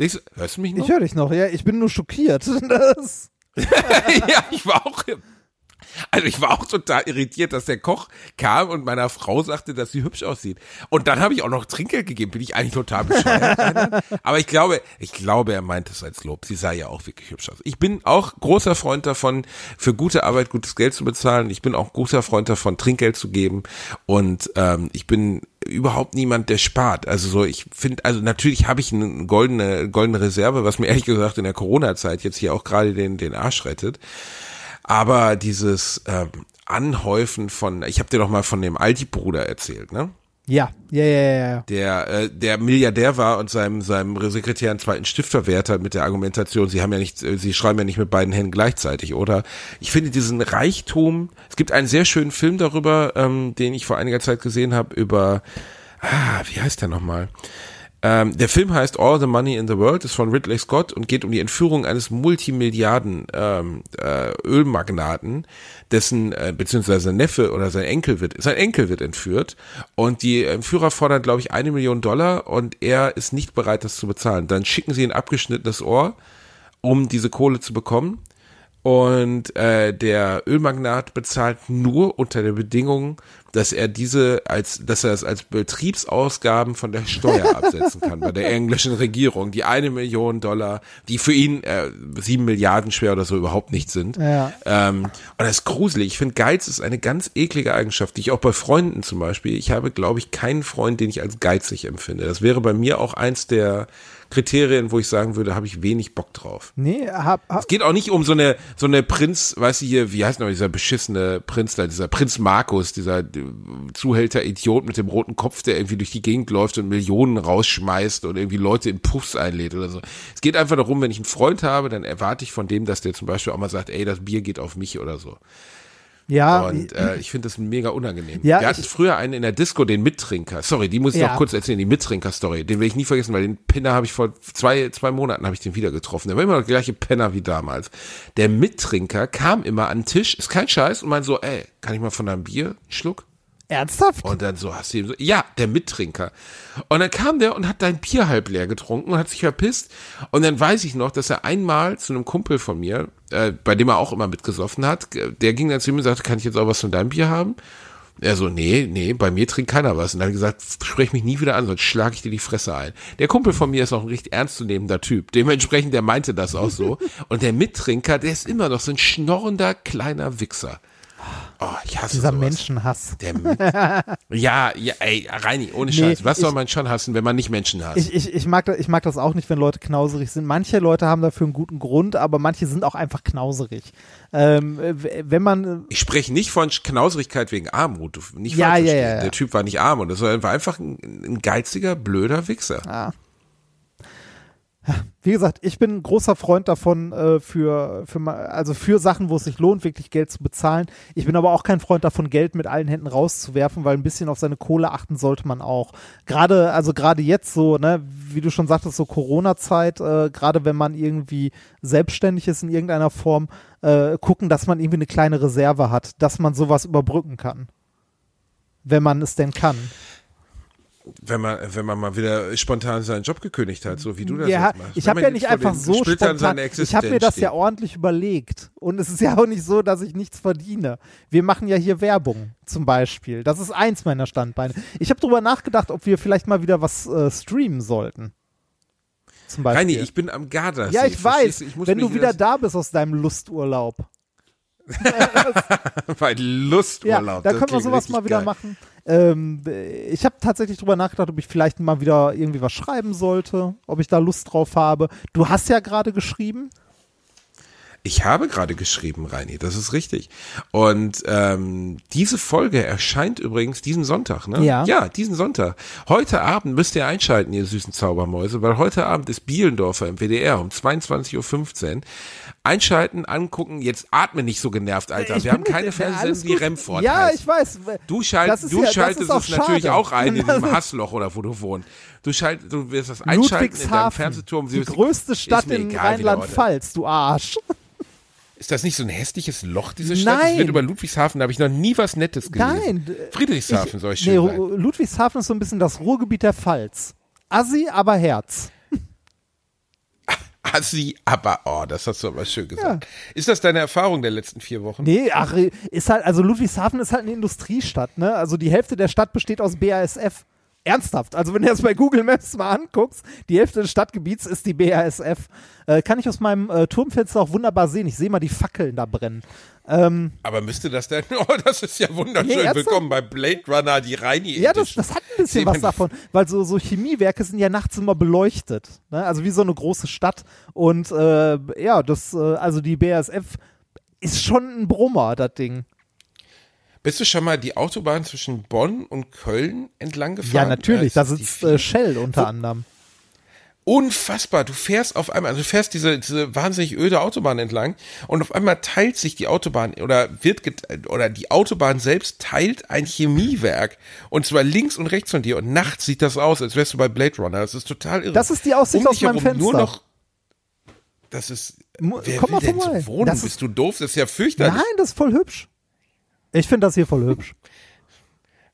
Denkst hörst du mich noch? Ich höre dich noch, ja. Ich bin nur schockiert. Das, ja, ich war auch. Also ich war auch total irritiert, dass der Koch kam und meiner Frau sagte, dass sie hübsch aussieht. Und dann habe ich auch noch Trinkgeld gegeben. Bin ich eigentlich total bescheuert? Aber ich glaube, ich glaube, er meint es als Lob. Sie sah ja auch wirklich hübsch aus. Ich bin auch großer Freund davon, für gute Arbeit gutes Geld zu bezahlen. Ich bin auch großer Freund davon, Trinkgeld zu geben. Und ähm, ich bin überhaupt niemand, der spart. Also so, ich finde, also natürlich habe ich eine goldene, goldene Reserve, was mir ehrlich gesagt in der Corona-Zeit jetzt hier auch gerade den, den Arsch rettet. Aber dieses ähm, Anhäufen von, ich habe dir doch mal von dem Aldi-Bruder erzählt, ne? ja, ja, ja, ja, ja. Der, äh, der Milliardär war und seinem, seinem Sekretär einen zweiten Stift verwehrt hat mit der Argumentation, sie haben ja nicht, äh, sie schreiben ja nicht mit beiden Händen gleichzeitig, oder? Ich finde diesen Reichtum, es gibt einen sehr schönen Film darüber, ähm, den ich vor einiger Zeit gesehen habe, über, ah, wie heißt der nochmal? Ähm, der Film heißt All the Money in the World, ist von Ridley Scott und geht um die Entführung eines Multimilliarden ähm, äh, Ölmagnaten, dessen äh, beziehungsweise sein Neffe oder sein Enkel wird, sein Enkel wird entführt und die Entführer fordern, glaube ich, eine Million Dollar und er ist nicht bereit, das zu bezahlen. Dann schicken sie ein abgeschnittenes Ohr, um diese Kohle zu bekommen. Und äh, der Ölmagnat bezahlt nur unter der Bedingung, dass er diese als, dass er es als Betriebsausgaben von der Steuer absetzen kann bei der englischen Regierung. Die eine Million Dollar, die für ihn äh, sieben Milliarden schwer oder so überhaupt nicht sind. Ja. Ähm, und das ist gruselig. Ich finde, Geiz ist eine ganz eklige Eigenschaft, die ich auch bei Freunden zum Beispiel, ich habe, glaube ich, keinen Freund, den ich als geizig empfinde. Das wäre bei mir auch eins der Kriterien, wo ich sagen würde, habe ich wenig Bock drauf. Nee, hab, hab, Es geht auch nicht um so eine, so eine Prinz, weißt du hier, wie heißt noch dieser beschissene Prinz da, dieser Prinz Markus, dieser äh, Zuhälter-Idiot mit dem roten Kopf, der irgendwie durch die Gegend läuft und Millionen rausschmeißt und irgendwie Leute in Puffs einlädt oder so. Es geht einfach darum, wenn ich einen Freund habe, dann erwarte ich von dem, dass der zum Beispiel auch mal sagt, ey, das Bier geht auf mich oder so. Ja, Und äh, ich finde das mega unangenehm. Ja, Wir hatten früher einen in der Disco, den Mittrinker. Sorry, die muss ich Ja. noch kurz erzählen, die Mittrinker-Story. Den will ich nie vergessen, weil den Penner habe ich vor zwei, zwei Monaten habe ich den wieder getroffen. Der war immer der gleiche Penner wie damals. Der Mittrinker kam immer an den Tisch, ist kein Scheiß, und meinte so, ey, kann ich mal von deinem Bier einen Schluck? Ernsthaft? Und dann so hast du ihm so, ja, der Mittrinker. Und dann kam der und hat dein Bier halb leer getrunken und hat sich verpisst. Und dann weiß ich noch, dass er einmal zu einem Kumpel von mir, äh, bei dem er auch immer mitgesoffen hat, äh, der ging dann zu ihm und sagte, kann ich jetzt auch was von deinem Bier haben? Er so, nee, nee, bei mir trinkt keiner was. Und dann hat er gesagt, sprech mich nie wieder an, sonst schlage ich dir die Fresse ein. Der Kumpel von mir ist auch ein richtig ernstzunehmender Typ. Dementsprechend, der meinte das auch so. Und der Mittrinker, der ist immer noch so ein schnorrender kleiner Wichser. Oh, ich hasse Dieser sowas. Menschenhass. Ja, ja, ey, Reini, ohne Nee, Scheiß. Was soll ich- man schon hassen, wenn man nicht Menschen hasst? Ich, ich, ich, mag das, ich mag das auch nicht, wenn Leute knauserig sind. Manche Leute haben dafür einen guten Grund, aber manche sind auch einfach knauserig. Ähm, wenn man, Ich spreche nicht von Knauserigkeit wegen Armut. Nicht Ja, ja, ja, ja. Der Typ war nicht arm und das war einfach ein, ein geiziger, blöder Wichser. ah. Wie gesagt, ich bin ein großer Freund davon, äh, für, für, also für Sachen, wo es sich lohnt, wirklich Geld zu bezahlen. Ich bin aber auch kein Freund davon, Geld mit allen Händen rauszuwerfen, weil ein bisschen auf seine Kohle achten sollte man auch. Gerade, also gerade jetzt so, ne, wie du schon sagtest, so Corona-Zeit, äh, gerade wenn man irgendwie selbstständig ist in irgendeiner Form, äh, gucken, dass man irgendwie eine kleine Reserve hat, dass man sowas überbrücken kann. Wenn man es denn kann. Wenn man, wenn man mal wieder spontan seinen Job gekündigt hat, so wie du das Ja, jetzt machst. ich habe ja nicht einfach so Splittern spontan. Ich habe mir das Existenz ja ordentlich überlegt. Und es ist ja auch nicht so, dass ich nichts verdiene. Wir machen ja hier Werbung zum Beispiel. Das ist eins meiner Standbeine. Ich habe darüber nachgedacht, ob wir vielleicht mal wieder was äh, streamen sollten. Zum Beispiel. Reini, ich bin am Gardasee. ja, ich weiß. Ich wenn du wieder da bist aus deinem Lusturlaub. Bei Ja, Lusturlaub. da das können wir sowas mal wieder geil. machen. Ähm, ich habe tatsächlich drüber nachgedacht, ob ich vielleicht mal wieder irgendwie was schreiben sollte, ob ich da Lust drauf habe. Du hast ja gerade geschrieben. Ich habe gerade geschrieben, Reini, das ist richtig. Und ähm, diese Folge erscheint übrigens diesen Sonntag, ne? Ja. Ja, diesen Sonntag. Heute Abend müsst ihr einschalten, ihr süßen Zaubermäuse, weil heute Abend ist Bielendorfer im WDR um 22.15 Uhr. Einschalten, angucken, jetzt atme nicht so genervt, Alter. Ich Wir haben keine Fernsehsendung, die gut. Remford Ja, heißt. ich weiß. Du, schalt, du ja- schaltest es natürlich schade. auch ein in diesem Hassloch oder wo du wohnst. Du, schalt, du wirst das einschalten in deinem Fernsehturm. die größte Stadt in. Rheinland-Pfalz, du Arsch. Ist das nicht so ein hässliches Loch, diese Stadt? Nein. wird über Ludwigshafen, da habe ich noch nie was Nettes gelesen. Nein. Friedrichshafen soll ich nee, schön sein. Ru- Ludwigshafen ist so ein bisschen das Ruhrgebiet der Pfalz. Assi, aber Herz. Assi, aber, oh, das hast du aber schön gesagt. Ist das deine Erfahrung der letzten vier Wochen? Nee, ach, ist halt, also Ludwigshafen ist halt eine Industriestadt, ne? Also die Hälfte der Stadt besteht aus BASF. Ernsthaft. Also wenn du das bei Google Maps mal anguckst, die Hälfte des Stadtgebiets ist die BASF. Äh, kann ich aus meinem äh, Turmfenster auch wunderbar sehen. Ich sehe mal die Fackeln da brennen. Ähm, Aber müsste das denn, oh, das ist ja wunderschön. Nee? Willkommen bei Blade Runner, die Reini ja, das, Edition. das hat ein bisschen was davon, weil so, so Chemiewerke sind ja nachts immer beleuchtet. Ne? Also wie so eine große Stadt. Und äh, ja, das, äh, also die BASF ist schon ein Brummer, das Ding. Bist du schon mal die Autobahn zwischen Bonn und Köln entlang gefahren? Ja, natürlich. Da sitzt äh, Shell unter anderem. Unfassbar. Du fährst auf einmal, also du fährst diese, diese wahnsinnig öde Autobahn entlang und auf einmal teilt sich die Autobahn oder wird oder die Autobahn selbst teilt ein Chemiewerk und zwar links und rechts von dir und nachts sieht das aus, als wärst du bei Blade Runner. Das ist total irre. Das ist die Aussicht um aus meinem herum Nur Fenster. noch, das ist, wer komm will mal denn vorbei. so wohnen? Das Bist ist- du doof? Das ist ja fürchterlich. Nein, das ist voll hübsch. Ich finde das hier voll hübsch.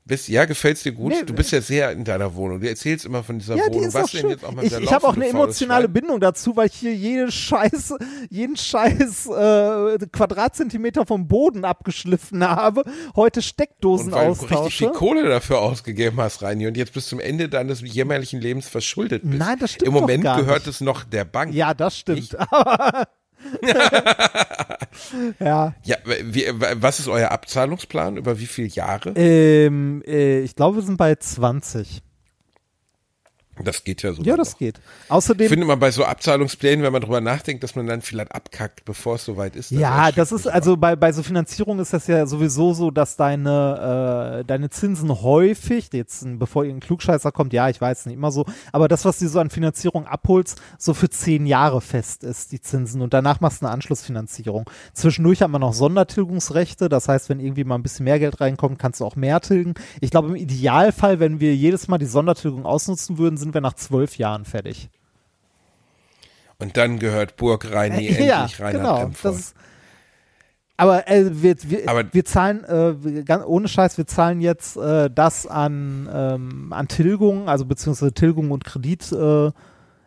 Bist, ja, gefällt's dir gut? Nee, du bist ja sehr in deiner Wohnung. Du erzählst immer von dieser Ja, die Wohnung. ist Was denn schön. jetzt auch mal Ich, ich habe auch eine emotionale? Bindung dazu, weil ich hier jede Scheiß, jeden Scheiß äh, Quadratzentimeter vom Boden abgeschliffen habe, heute Steckdosen Und weil du richtig austausche. viel Kohle dafür ausgegeben hast, Reini, und jetzt bis zum Ende deines jämmerlichen Lebens verschuldet bist. Nein, das stimmt Im Moment gehört nicht. es noch der Bank. Ja, das stimmt. ja. Ja, wie, was ist euer Abzahlungsplan? Über wie viele Jahre? Ähm, äh, ich glaube, wir sind bei 20. Das geht ja so. Ja, das geht. Außerdem Ich finde immer bei so Abzahlungsplänen, wenn man drüber nachdenkt, dass man dann vielleicht abkackt, bevor es soweit ist. Ja, erschreckt das ist also bei, bei so Finanzierung ist das ja sowieso so, dass deine, äh, deine Zinsen häufig, jetzt bevor irgendein Klugscheißer kommt, ja, ich weiß nicht immer so, aber das, was du so an Finanzierung abholst, so für zehn Jahre fest ist, die Zinsen und danach machst du eine Anschlussfinanzierung. Zwischendurch hat man noch Sondertilgungsrechte, das heißt, wenn irgendwie mal ein bisschen mehr Geld reinkommt, kannst du auch mehr tilgen. Ich glaube, im Idealfall, wenn wir jedes Mal die Sondertilgung ausnutzen würden, sind wir nach zwölf Jahren fertig. Und dann gehört Burg Reini endlich ja, Reinhard genau. Das aber äh, wir, wir, Aber- wir zahlen, äh, ganz, ohne Scheiß, wir zahlen jetzt äh, das an, ähm, an Tilgung, also beziehungsweise Tilgung und Kredit, äh,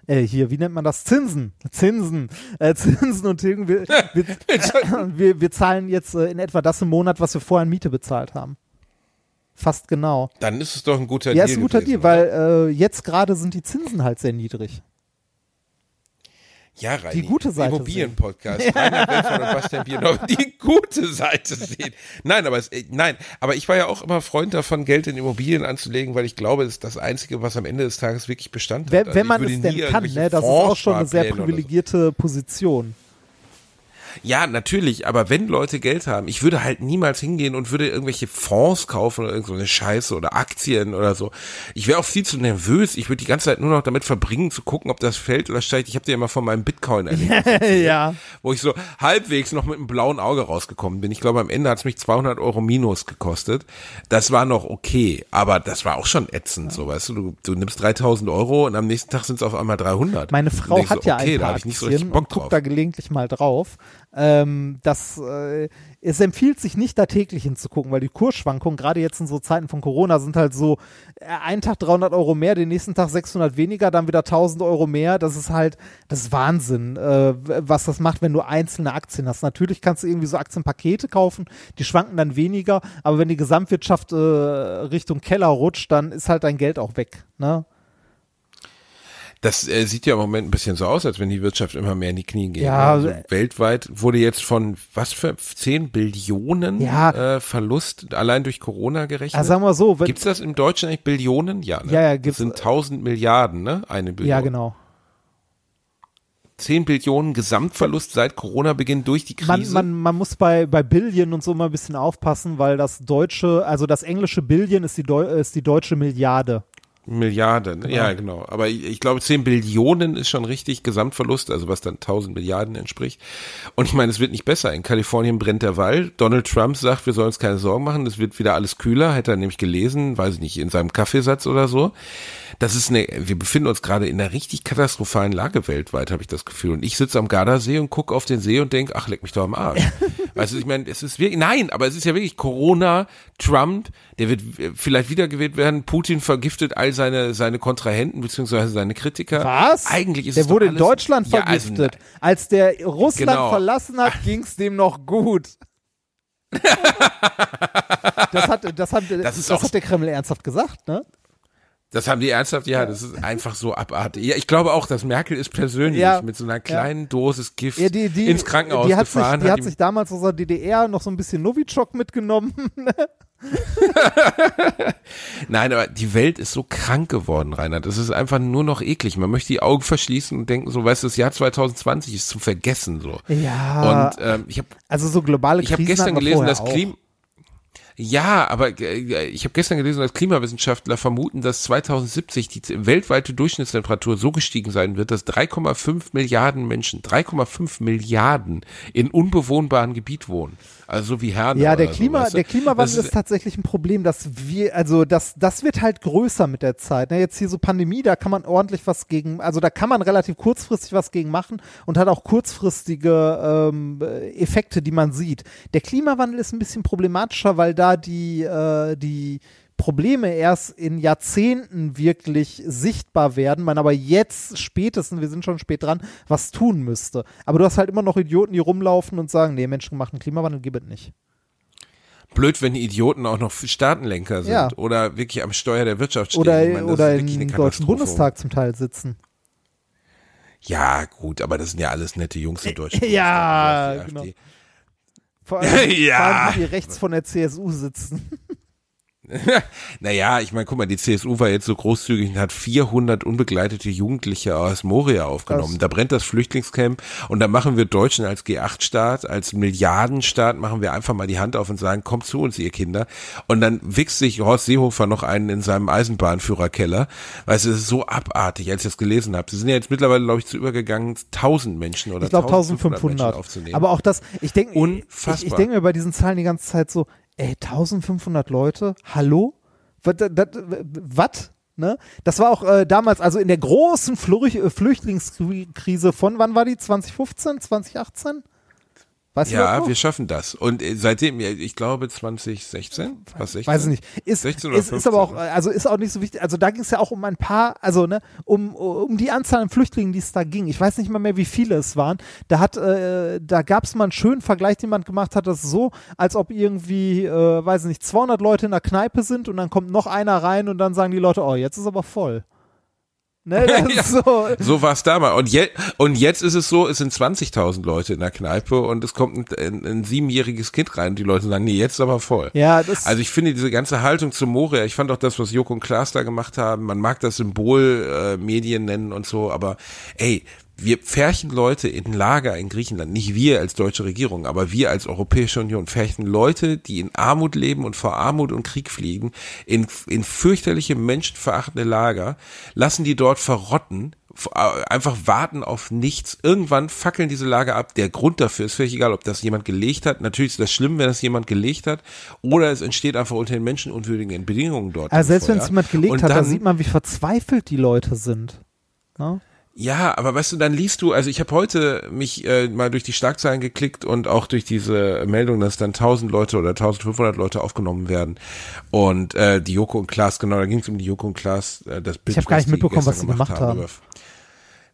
äh, hier, wie nennt man das? Zinsen. Zinsen. Äh, Zinsen und Tilgung. Wir, wir, wir, wir zahlen jetzt äh, in etwa das im Monat, was wir vorher an Miete bezahlt haben. Fast genau. Dann ist es doch ein guter Ja, Deal ist ein guter gewesen, Deal, weil äh, jetzt gerade sind die Zinsen halt sehr niedrig. Ja, Reini, Die gute Seite Immobilienpodcast. Rainer Remford und Bastian Biernau, die gute Seite sehen. Nein, aber es, äh, nein, aber ich war ja auch immer Freund davon, Geld in Immobilien anzulegen, weil ich glaube, es ist das Einzige, was am Ende des Tages wirklich Bestand Wenn, hat. Also wenn man es denn kann, ne? Das ist auch schon eine sehr oder so. privilegierte Position. Ja, natürlich, aber wenn Leute Geld haben, ich würde halt niemals hingehen und würde irgendwelche Fonds kaufen oder irgend so eine Scheiße oder Aktien oder so. Ich wäre auch viel zu nervös. Ich würde die ganze Zeit nur noch damit verbringen, zu gucken, ob das fällt oder steigt. Ich habe dir ja mal von meinem Bitcoin erlebt, ja. wo ich so halbwegs noch mit einem blauen Auge rausgekommen bin. Ich glaube, am Ende hat es mich 200 Euro minus gekostet. Das war noch okay, aber das war auch schon ätzend, so weißt du. Du, du nimmst 3000 Euro und am nächsten Tag sind es auf einmal 300. Meine Frau hat so, ja okay, ein da paar hab ich nicht so Aktien richtig Bock und guckt da gelegentlich mal drauf. Ähm, das äh, es empfiehlt sich nicht, da täglich hinzugucken, weil die Kursschwankungen, gerade jetzt in so Zeiten von Corona, sind halt so, äh, einen Tag 300 Euro mehr, den nächsten Tag 600 weniger, dann wieder 1000 Euro mehr. Das ist halt, das ist Wahnsinn, äh, was das macht, wenn du einzelne Aktien hast. Natürlich kannst du irgendwie so Aktienpakete kaufen, die schwanken dann weniger, aber wenn die Gesamtwirtschaft äh, Richtung Keller rutscht, dann ist halt dein Geld auch weg. Ne? Das äh, sieht ja im Moment ein bisschen so aus, als wenn die Wirtschaft immer mehr in die Knie geht. Ja, also also- weltweit wurde jetzt von was für 10 Billionen Ja. äh, Verlust allein durch Corona gerechnet. Also sagen wir so, wenn, Gibt's das im Deutschen eigentlich Billionen? Ja, ne? Ja, ja, das gibt's. sind 1000 Milliarden, ne? Eine Billion. ja genau. 10 Billionen Gesamtverlust seit Corona-Beginn durch die Man, Krise. man, man muss bei, bei Billion und so mal ein bisschen aufpassen, weil das deutsche, also das englische Billion ist die, Deu ist die deutsche Milliarde. Milliarden, ne? ja genau. Aber ich, ich glaube, 10 Billionen ist schon richtig Gesamtverlust, also was dann 1000 Milliarden entspricht. Und ich meine, es wird nicht besser. In Kalifornien brennt der Wald. Donald Trump sagt, wir sollen uns keine Sorgen machen, es wird wieder alles kühler. Hätte er nämlich gelesen, weiß ich nicht, in seinem Kaffeesatz oder so. Das ist eine, wir befinden uns gerade in einer richtig katastrophalen Lage weltweit, habe ich das Gefühl. Und ich sitze am Gardasee und gucke auf den See und denke, ach, leck mich doch am Arsch. weißt du, ich meine, es ist wirklich, nein, aber es ist ja wirklich Corona, Trump, der wird vielleicht wiedergewählt werden, Putin vergiftet all seine, seine Kontrahenten beziehungsweise seine Kritiker. Was? Eigentlich ist der es wurde in Deutschland Ja, also, vergiftet. Als der Russland Genau. verlassen hat, ging es dem noch gut. das hat, das hat, das auch- hat der Kreml ernsthaft gesagt, ne? Das haben die ernsthaft, ja, das ist einfach so abartig. Ja, ich glaube auch, dass Merkel ist persönlich Ja. mit so einer kleinen Dosis Gift Ja, die, die, ins Krankenhaus die hat sich, gefahren. die hat ihm- sich damals aus der DDR noch so ein bisschen Novichok mitgenommen. Nein, aber die Welt ist so krank geworden, Reinhard. Es ist einfach nur noch eklig. Man möchte die Augen verschließen und denken, so, weißt du, das Jahr 2020 ist zum Vergessen so. ja, Und ähm, ich habe also so globale ich Krisen gestern hatten wir gelesen, dass. Klima ja, aber äh, ich habe gestern gelesen, dass Klimawissenschaftler vermuten, dass 2070 die weltweite Durchschnittstemperatur so gestiegen sein wird, dass 3,5 Milliarden Menschen, 3,5 Milliarden in unbewohnbaren Gebiet wohnen. Also so wie Herne. Ja, der Klima, so, weißt du? der Klimawandel Das ist, tatsächlich ein Problem, dass wir, also das, das wird halt größer mit der Zeit. Ne, jetzt hier so Pandemie, da kann man ordentlich was gegen, also da kann man relativ kurzfristig was gegen machen und hat auch kurzfristige ähm, Effekte, die man sieht. Der Klimawandel ist ein bisschen problematischer, weil da die, äh, die Probleme erst in Jahrzehnten wirklich sichtbar werden, man aber jetzt spätestens, wir sind schon spät dran, was tun müsste. Aber du hast halt immer noch Idioten, die rumlaufen und sagen, nee, Menschen machen Klimawandel, gibt es nicht. Blöd, wenn die Idioten auch noch Staatenlenker sind Ja. oder wirklich am Steuer der Wirtschaft stehen. Oder, meine, oder im Deutschen. Bundestag zum Teil sitzen. Ja, gut, aber das sind ja alles nette Jungs im Deutschen Ja, Bundestag, die genau. Vor allem, Ja. vor allem die rechts von der CSU sitzen. Naja, ich meine, guck mal, die CSU war jetzt so großzügig und hat 400 unbegleitete Jugendliche aus Moria aufgenommen. Krass. Da brennt das Flüchtlingscamp und da machen wir Deutschen als G8-Staat, als Milliardenstaat, machen wir einfach mal die Hand auf und sagen, kommt zu uns, ihr Kinder. Und dann wichst sich Horst Seehofer noch einen in seinem Eisenbahnführerkeller. Weißt du, es ist so abartig, als ich das gelesen habe. Sie sind ja jetzt mittlerweile, glaube ich, zu übergegangen, 1000 Menschen oder Ich glaube 1500 Menschen 1500. aufzunehmen. Aber auch das, ich denke, ich, Unfassbar. ich denke mir bei diesen Zahlen die ganze Zeit so, ey, 1500 Leute, hallo? Was? Ne? Das war auch äh, damals, also in der großen Flüch äh, Flüchtlingskrise von, wann war die? 2015, 2018? Weißt ja, wir schaffen das. Und äh, seitdem, ich glaube 2016, was 16? Weiß ich nicht. Ist, 16 oder ist, ist aber auch, 15, also ist auch nicht so wichtig. Also da ging es ja auch um ein paar, also ne, um, um die Anzahl an Flüchtlingen, die es da ging. Ich weiß nicht mal mehr, wie viele es waren. Da hat, äh, da gab es mal einen schönen Vergleich, den man gemacht hat, das so, als ob irgendwie, äh, weiß ich nicht, 200 Leute in der Kneipe sind und dann kommt noch einer rein und dann sagen die Leute, oh, jetzt ist aber voll. Ne, das Ja. ist so. So war es damals. Und, je, und jetzt ist es so, es sind 20.000 Leute in der Kneipe und es kommt ein, ein, ein siebenjähriges Kind rein und die Leute sagen, nee, jetzt ist aber voll. Ja, das, Also ich finde diese ganze Haltung zu Moria, ich fand auch das, was Joko und Klaas da gemacht haben, man mag das Symbolmedien äh, Medien nennen und so, aber ey, wir pferchen Leute in Lager in Griechenland, nicht wir als deutsche Regierung, aber wir als Europäische Union pferchen Leute, die in Armut leben und vor Armut und Krieg fliegen, in, in fürchterliche menschenverachtende Lager, lassen die dort verrotten, äh, einfach warten auf nichts. Irgendwann fackeln diese Lager ab. Der Grund dafür ist völlig egal, ob das jemand gelegt hat. Natürlich ist das schlimm, wenn das jemand gelegt hat. Oder es entsteht einfach unter den menschenunwürdigen Bedingungen dort. also selbst wenn es jemand gelegt Und hat, da dann- sieht man, wie verzweifelt die Leute sind. Ne? Ja, aber weißt du, dann liest du, also ich habe heute mich äh, mal durch die Schlagzeilen geklickt und auch durch diese Meldung, dass dann 1000 Leute oder 1500 Leute aufgenommen werden und äh, die Joko und Klaas, genau, da ging es um die Joko und Klaas, äh, das Bild, Ich habe gar nicht mitbekommen, was sie gemacht haben. über-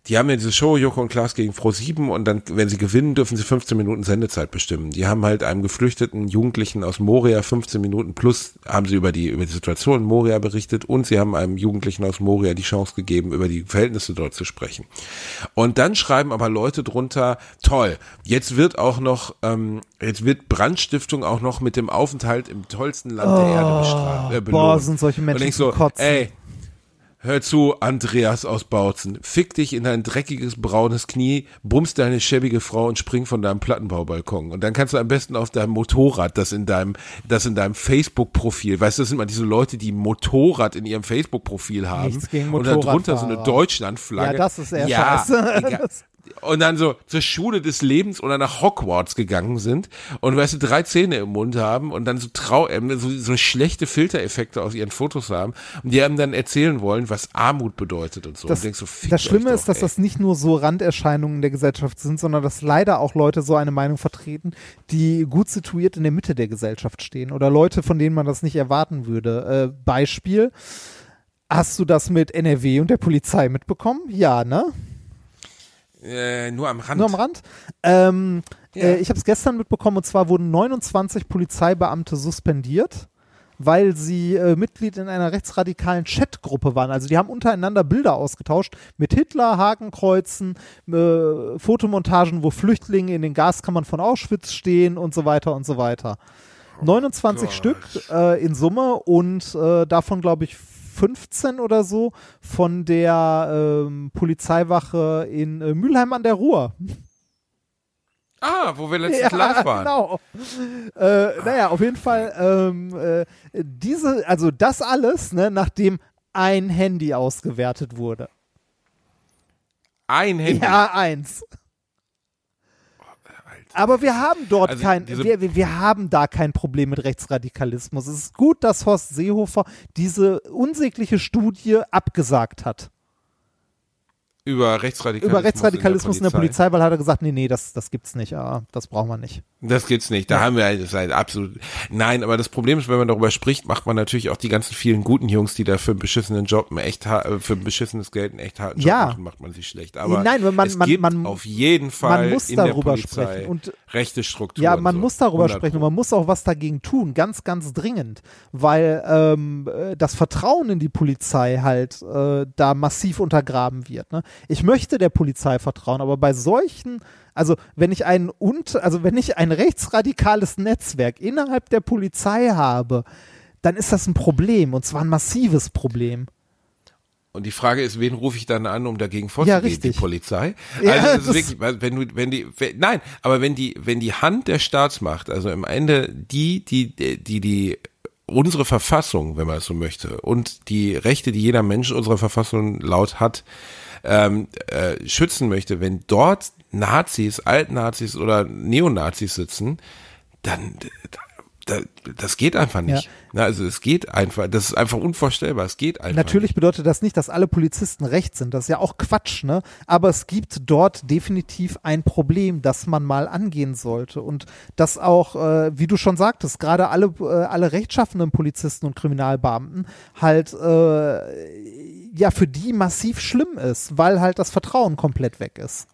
Die haben ja diese Show Joko und Klaas gegen Pro 7 und dann, wenn sie gewinnen, dürfen sie 15 Minuten Sendezeit bestimmen. Die haben halt einem geflüchteten Jugendlichen aus Moria 15 Minuten plus haben sie über die, über die Situation in Moria berichtet und sie haben einem Jugendlichen aus Moria die Chance gegeben, über die Verhältnisse dort zu sprechen. Und dann schreiben aber Leute drunter, toll, jetzt wird auch noch, ähm, jetzt wird Brandstiftung auch noch mit dem Aufenthalt im tollsten Land der Erde bestraft. Äh, belohnt. boah, sind solche Menschen Und ich so, Kotzen. ey, Hör zu, Andreas aus Bautzen. Fick dich in dein dreckiges braunes Knie, bummst deine schäbige Frau und spring von deinem Plattenbaubalkon. Und dann kannst du am besten auf deinem Motorrad, das in deinem, das in deinem Facebook-Profil, weißt du, das sind mal diese Leute, die Motorrad in ihrem Facebook-Profil haben. Nichts gegen und darunter so eine. Deutschlandflagge. Ja, das ist eher ja, scheiße. egal. Und dann so zur Schule des Lebens oder nach Hogwarts gegangen sind und weißt du, drei Zähne im Mund haben und dann so trau, ähm, so, so schlechte Filtereffekte aus ihren Fotos haben und die einem dann erzählen wollen, was Armut bedeutet und so. Das, und denkst so, das Schlimme euch ist, doch, dass ey. das nicht nur so Randerscheinungen der Gesellschaft sind, sondern dass leider auch Leute so eine Meinung vertreten, die gut situiert in der Mitte der Gesellschaft stehen oder Leute, von denen man das nicht erwarten würde. Äh, Beispiel, hast du das mit NRW und der Polizei mitbekommen? Ja, ne? Äh, nur am Rand. Nur am Rand. Ähm, Ja. äh, ich habe es gestern mitbekommen und zwar wurden 29 Polizeibeamte suspendiert, weil sie äh, Mitglied in einer rechtsradikalen Chatgruppe waren. Also die haben untereinander Bilder ausgetauscht mit Hitler, Hakenkreuzen, äh, Fotomontagen, wo Flüchtlinge in den Gaskammern von Auschwitz stehen und so weiter und so weiter. 29 Gott. Stück äh, in Summe und äh, davon glaube ich 15 oder so von der ähm, Polizeiwache in äh, Mülheim an der Ruhr. Ah, wo wir letztens live waren. Genau. Äh, naja, auf jeden Fall, ähm, äh, diese, also das alles, ne, nachdem ein Handy ausgewertet wurde. Ein Handy. Ja, eins. Aber wir haben dort Also kein, wir, wir haben da kein Problem mit Rechtsradikalismus. Es ist gut, dass Horst Seehofer diese unsägliche Studie abgesagt hat. Über Rechtsradikalismus. Über Rechtsradikalismus in der, Polizei. Weil hat er gesagt, nee, nee, das, das gibt's nicht. Ah, das brauchen wir nicht. Das gibt's nicht. Da haben wir halt, das ist halt absolut. Nein, aber das Problem ist, wenn man darüber spricht, macht man natürlich auch die ganzen vielen guten Jungs, die da für einen beschissenen Job einen echt äh, für ein beschissenes Geld einen echt harten Job Ja. machen, macht man sie schlecht. Aber Nein, man- es man- gibt man- auf jeden Fall muss in der darüber sprechen. Und- rechte Strukturen. Ja, man so. muss darüber 100 sprechen und man muss auch was dagegen tun, ganz, ganz dringend, weil ähm, äh, das Vertrauen in die Polizei halt äh, da massiv untergraben wird. Ne? Ich möchte der Polizei vertrauen, aber bei solchen, also wenn ich ein und, also wenn ich ein rechtsradikales Netzwerk innerhalb der Polizei habe, dann ist das ein Problem und zwar ein massives Problem. Und die Frage ist, wen rufe ich dann an, um dagegen vorzugehen? richtig. Die Polizei? Ja, also das das- ist wirklich, wenn du, wenn die, wenn, nein, aber wenn die, wenn die Hand der Staatsmacht, also im Ende die, die, die, die unsere Verfassung, wenn man es so möchte, und die Rechte, die jeder Mensch unserer Verfassung laut hat, ähm, äh, schützen möchte, wenn dort Nazis, Altnazis oder Neonazis sitzen, dann da, das geht einfach nicht. Na, also es geht einfach, das ist einfach unvorstellbar, es geht einfach Natürlich bedeutet das nicht, dass alle Polizisten recht sind. Das ist ja auch Quatsch, ne? Aber es gibt dort definitiv ein Problem, das man mal angehen sollte. Und das auch, äh, wie du schon sagtest, gerade alle, äh, alle rechtschaffenden Polizisten und Kriminalbeamten halt, äh, ja, für die massiv schlimm ist, weil halt das Vertrauen komplett weg ist.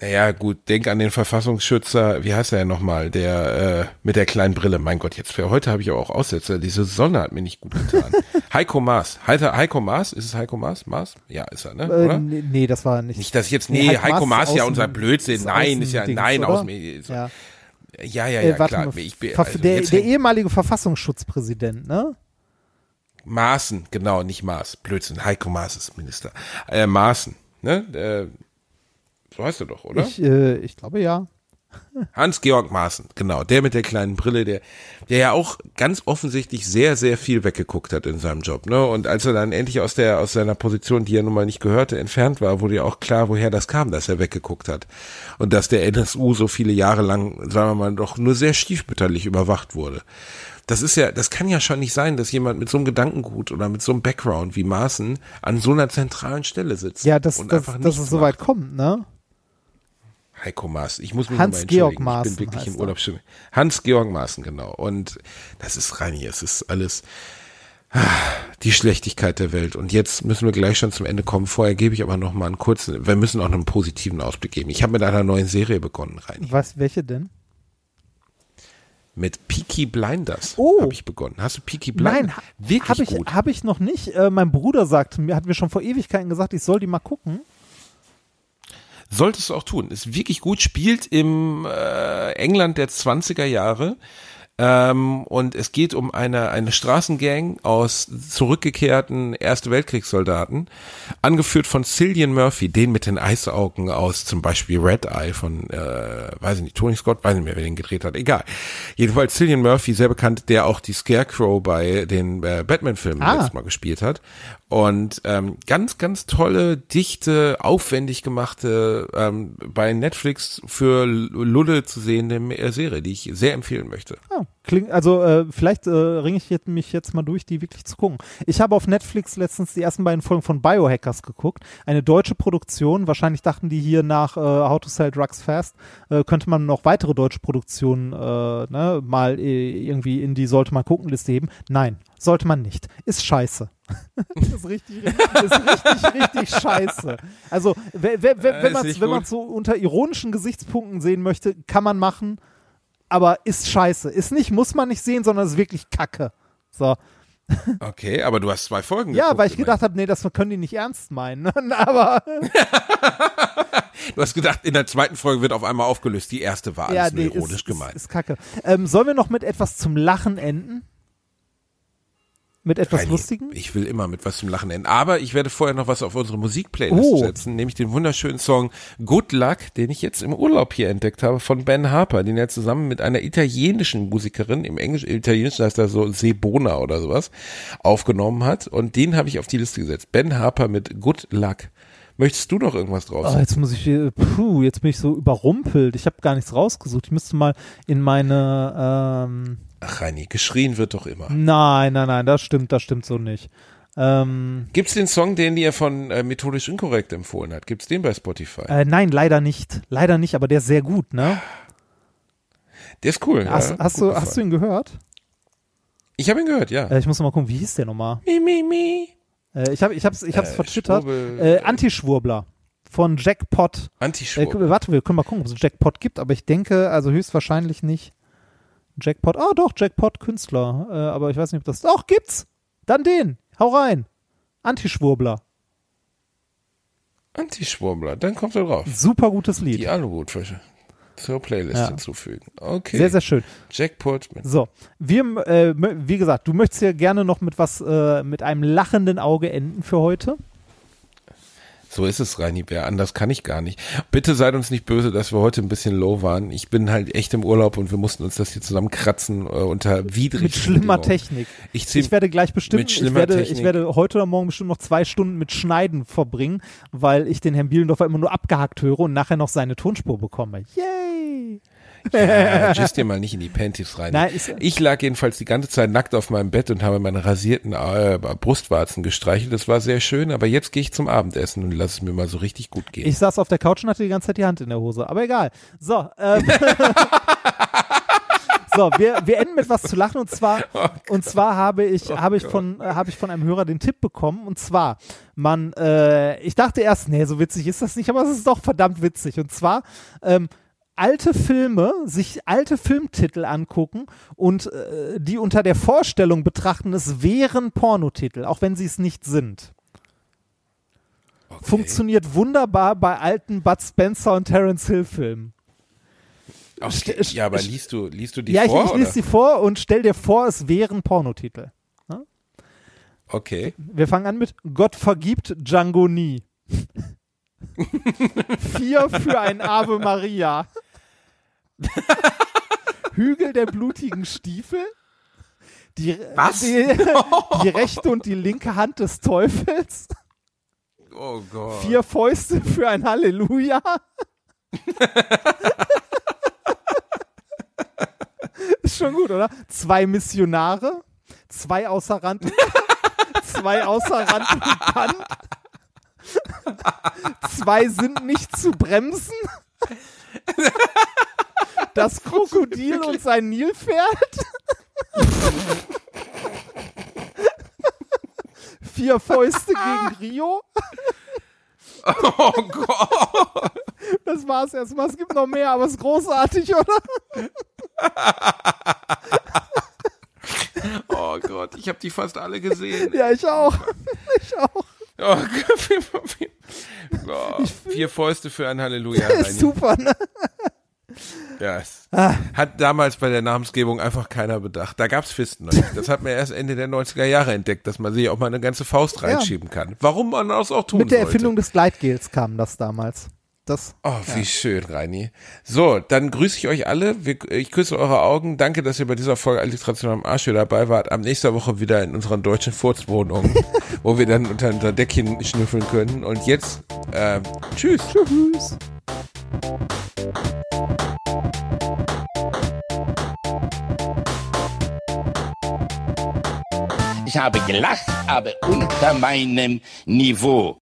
Naja, gut, denk an den Verfassungsschützer, wie heißt er ja nochmal, der äh, mit der kleinen Brille. Mein Gott, jetzt für heute habe ich aber auch Aussätze. Diese Sonne hat mir nicht gut getan. Heiko Maas. Heiter, Heiko Maas? Ist es Heiko Maas? Maas? Ja, ist er, ne? Äh, Oder? nee, das war nicht. Nicht, dass ich jetzt, Nee, nee, Heiko Maas Maas ist ja unser Blödsinn. ist Nein, ist ja, Außendings, nein, oder? aus mir. Ja. Ja, ja, Äh, ja, warte klar. mal, Ich bin, also der, der ehemalige Verfassungsschutzpräsident, ne? Maaßen, genau, nicht Maas. Blödsinn. Heiko Maas ist Minister. Äh, Maaßen, ne? Äh, so heißt er doch, oder? Ich, äh, ich glaube ja. Hans-Georg Maaßen, genau, der mit der kleinen Brille, der, der ja auch ganz offensichtlich sehr, sehr viel weggeguckt hat in seinem Job, ne? Und als er dann endlich aus der, aus seiner Position, die er nun mal nicht gehörte, entfernt war, wurde ja auch klar, woher das kam, dass er weggeguckt hat. Und dass der NSU so viele Jahre lang, sagen wir mal, doch nur sehr stiefmütterlich überwacht wurde. Das ist ja, das kann ja schon nicht sein, dass jemand mit so einem Gedankengut oder mit so einem Background wie Maaßen an so einer zentralen Stelle sitzt. Ja, dass, und dass, einfach dass es so weit kommt, ne? Heiko Maaßen. Ich muss mich Hans-Georg nochmal entschuldigen. Maaßen Ich bin wirklich im. Urlaub. Hans-Georg Maaßen, genau. Und das ist rein hier. Es ist alles ah, die Schlechtigkeit der Welt. Und jetzt müssen wir gleich schon zum Ende kommen. Vorher gebe ich aber noch mal einen kurzen, wir müssen auch einen positiven Ausblick geben. Ich habe mit einer neuen Serie begonnen, Reini. Was, welche denn? Mit Peaky Blinders Oh. habe ich begonnen. Hast du Peaky Blinders? Nein, ha- wirklich habe ich, gut. hab ich noch nicht. Äh, mein Bruder sagt mir, hat mir schon vor Ewigkeiten gesagt, ich soll die mal gucken. Solltest du auch tun. Ist wirklich gut. Spielt im äh, England der 20er Jahre. Ähm, und es geht um eine, eine Straßengang aus zurückgekehrten Erste Weltkriegssoldaten, angeführt von Cillian Murphy, den mit den Eisaugen aus zum Beispiel Red Eye von, äh, weiß ich nicht, Tony Scott, weiß nicht mehr, wer den gedreht hat, egal. Jedenfalls Cillian Murphy, sehr bekannt, der auch die Scarecrow bei den äh, Batman-Filmen Ah. letztes Mal gespielt hat. Und ähm, ganz, ganz tolle, dichte, aufwendig gemachte, ähm, bei Netflix für Lulle zu sehende äh, Serie, die ich sehr empfehlen möchte. Ah, klingt, also äh, vielleicht äh, ringe ich jetzt, mich jetzt mal durch, die wirklich zu gucken. Ich habe auf Netflix letztens die ersten beiden Folgen von Biohackers geguckt. Eine deutsche Produktion. Wahrscheinlich dachten die hier nach äh, How to Sell Drugs Fast, äh, könnte man noch weitere deutsche Produktionen äh, ne, mal äh, irgendwie in die sollte man gucken Liste heben. Nein, sollte man nicht. Ist scheiße. ist richtig, ist richtig, richtig scheiße. Also, wenn, Äh, wenn man nicht wenn man gut. so unter ironischen Gesichtspunkten sehen möchte, kann man machen aber ist scheiße. Ist nicht, muss man nicht sehen, sondern ist wirklich Kacke. So. Okay, aber du hast zwei Folgen Ja, geguckt, weil ich gedacht habe, nee, das können die nicht ernst meinen. aber Du hast gedacht, in der zweiten Folge wird auf einmal aufgelöst. Die erste war alles ja, nur nee, ironisch gemeint. Ist, ist Kacke. Ähm, sollen wir noch mit etwas zum Lachen enden? Mit etwas Reini, Lustigem? Ich will immer mit was zum Lachen enden. Aber ich werde vorher noch was auf unsere Musikplaylist Oh. setzen, nämlich den wunderschönen Song Good Luck, den ich jetzt im Urlaub hier entdeckt habe von Ben Harper, den er zusammen mit einer italienischen Musikerin, im Englisch, italienischen heißt er so Sebona oder sowas, aufgenommen hat. Und den habe ich auf die Liste gesetzt. Ben Harper mit Good Luck. Möchtest du noch irgendwas draus? Oh, jetzt muss ich, äh, puh, jetzt bin ich so überrumpelt. Ich habe gar nichts rausgesucht. Ich müsste mal in meine, ähm, Ach, Reini, geschrien wird doch immer. nein, nein, nein, das stimmt, das stimmt so nicht. Ähm, Gibt's den Song, den dir von äh, Methodisch Inkorrekt empfohlen hat? Gibt's den bei Spotify? äh, nein, leider nicht. Leider nicht, aber der ist sehr gut, ne? Der ist cool. Hast, ja, hast, du, gefallen. hast du ihn gehört? Ich habe ihn gehört, ja. Äh, ich muss noch mal gucken, wie hieß der nochmal? Mi, mi, mi. Äh, ich habe ich hab's, ich hab's Äh, vertwittert. Äh, Antischwurbler von Jackpot. Äh, Antischwurbel. gu- warte, wir können mal gucken, ob es Jackpot gibt, aber ich denke, also höchstwahrscheinlich nicht. Jackpot, ah doch, Jackpot Künstler, äh, aber ich weiß nicht, ob das, doch, gibt's. Dann den, hau rein. Antischwurbler, Antischwurbler, dann kommt er drauf. super gutes Lied. Die Aluhutfische zur Playlist Ja. hinzufügen. Okay. Sehr, sehr schön. Jackpot mit So, wir, äh, wie gesagt, du möchtest ja gerne noch mit was, äh, mit einem lachenden Auge enden für heute. So ist es, Reini Bär. Anders kann ich gar nicht. Bitte seid uns nicht böse, dass wir heute ein bisschen low waren. Ich bin halt echt im Urlaub und wir mussten uns das hier zusammenkratzen äh, unter widrigen Mit schlimmer. Technik. Ich, Ich werde gleich bestimmt, ich werde, ich werde heute oder morgen bestimmt noch zwei Stunden mit Schneiden verbringen, weil ich den Herrn Bielendorfer immer nur abgehackt höre und nachher noch seine Tonspur bekomme. Yay! Ja, gist dir mal nicht in die Panties rein. Nein, ich lag jedenfalls die ganze Zeit nackt auf meinem Bett und habe meine rasierten äh, Brustwarzen gestreichelt. Das war sehr schön, aber jetzt gehe ich zum Abendessen und lass es mir mal so richtig gut gehen. Ich saß auf der Couch und hatte die ganze Zeit die Hand in der Hose, aber egal. So, ähm, so wir, wir enden mit was zu lachen und zwar, und zwar habe ich, habe ich von, äh, habe ich von einem Hörer den Tipp bekommen und zwar, man, äh, ich dachte erst, nee, so witzig ist das nicht, aber es ist doch verdammt witzig und zwar, ähm, alte Filme, sich alte Filmtitel angucken und äh, die unter der Vorstellung betrachten, es wären Pornotitel, auch wenn sie es nicht sind. Okay. Funktioniert wunderbar bei alten Bud Spencer und Terence Hill Filmen. Okay. Ja, aber st- liest du, liest du die Ja, ich, vor? ich lese oder? sie vor und stell dir vor, es wären Pornotitel. Okay. Wir fangen an mit Gott vergibt Django nie. Vier für ein Ave Maria. Hügel der blutigen Stiefel. Die, Was? Die, die rechte und die linke Hand des Teufels. Oh Gott. Vier Fäuste für ein Ist schon gut, oder? Zwei Missionare, zwei außer Rand, zwei außer Rand und Band. Zwei sind nicht zu bremsen. Das Krokodil und sein Nilpferd. Vier Fäuste gegen Rio. Oh Gott. Das war's erstmal. Es gibt noch mehr, aber es ist großartig, oder? Oh Gott, ich habe die fast alle gesehen. Ja, ich auch. Ich auch. Oh, vier, vier, oh, vier Fäuste für ein Halleluja. Super, ne? Ja, es hat damals bei der Namensgebung einfach keiner bedacht. Da gab's Fisten noch nicht. Das hat man erst Ende der 90er Jahre entdeckt, dass man sich auch mal eine ganze Faust reinschieben kann. Warum man das auch tun Mit der sollte. Erfindung des Gleitgels kam das damals. Das, Oh, wie schön, Reini. So, dann grüße ich euch alle. Wir, ich küsse eure Augen. Danke, dass ihr bei dieser Folge Alliteration am Arsch wieder dabei wart. Am nächster Woche wieder in unseren deutschen Furzwohnungen, wo wir dann unter unser Deckchen schnüffeln können. Und jetzt, äh, tschüss. tschüss. Ich habe gelacht, aber unter meinem Niveau.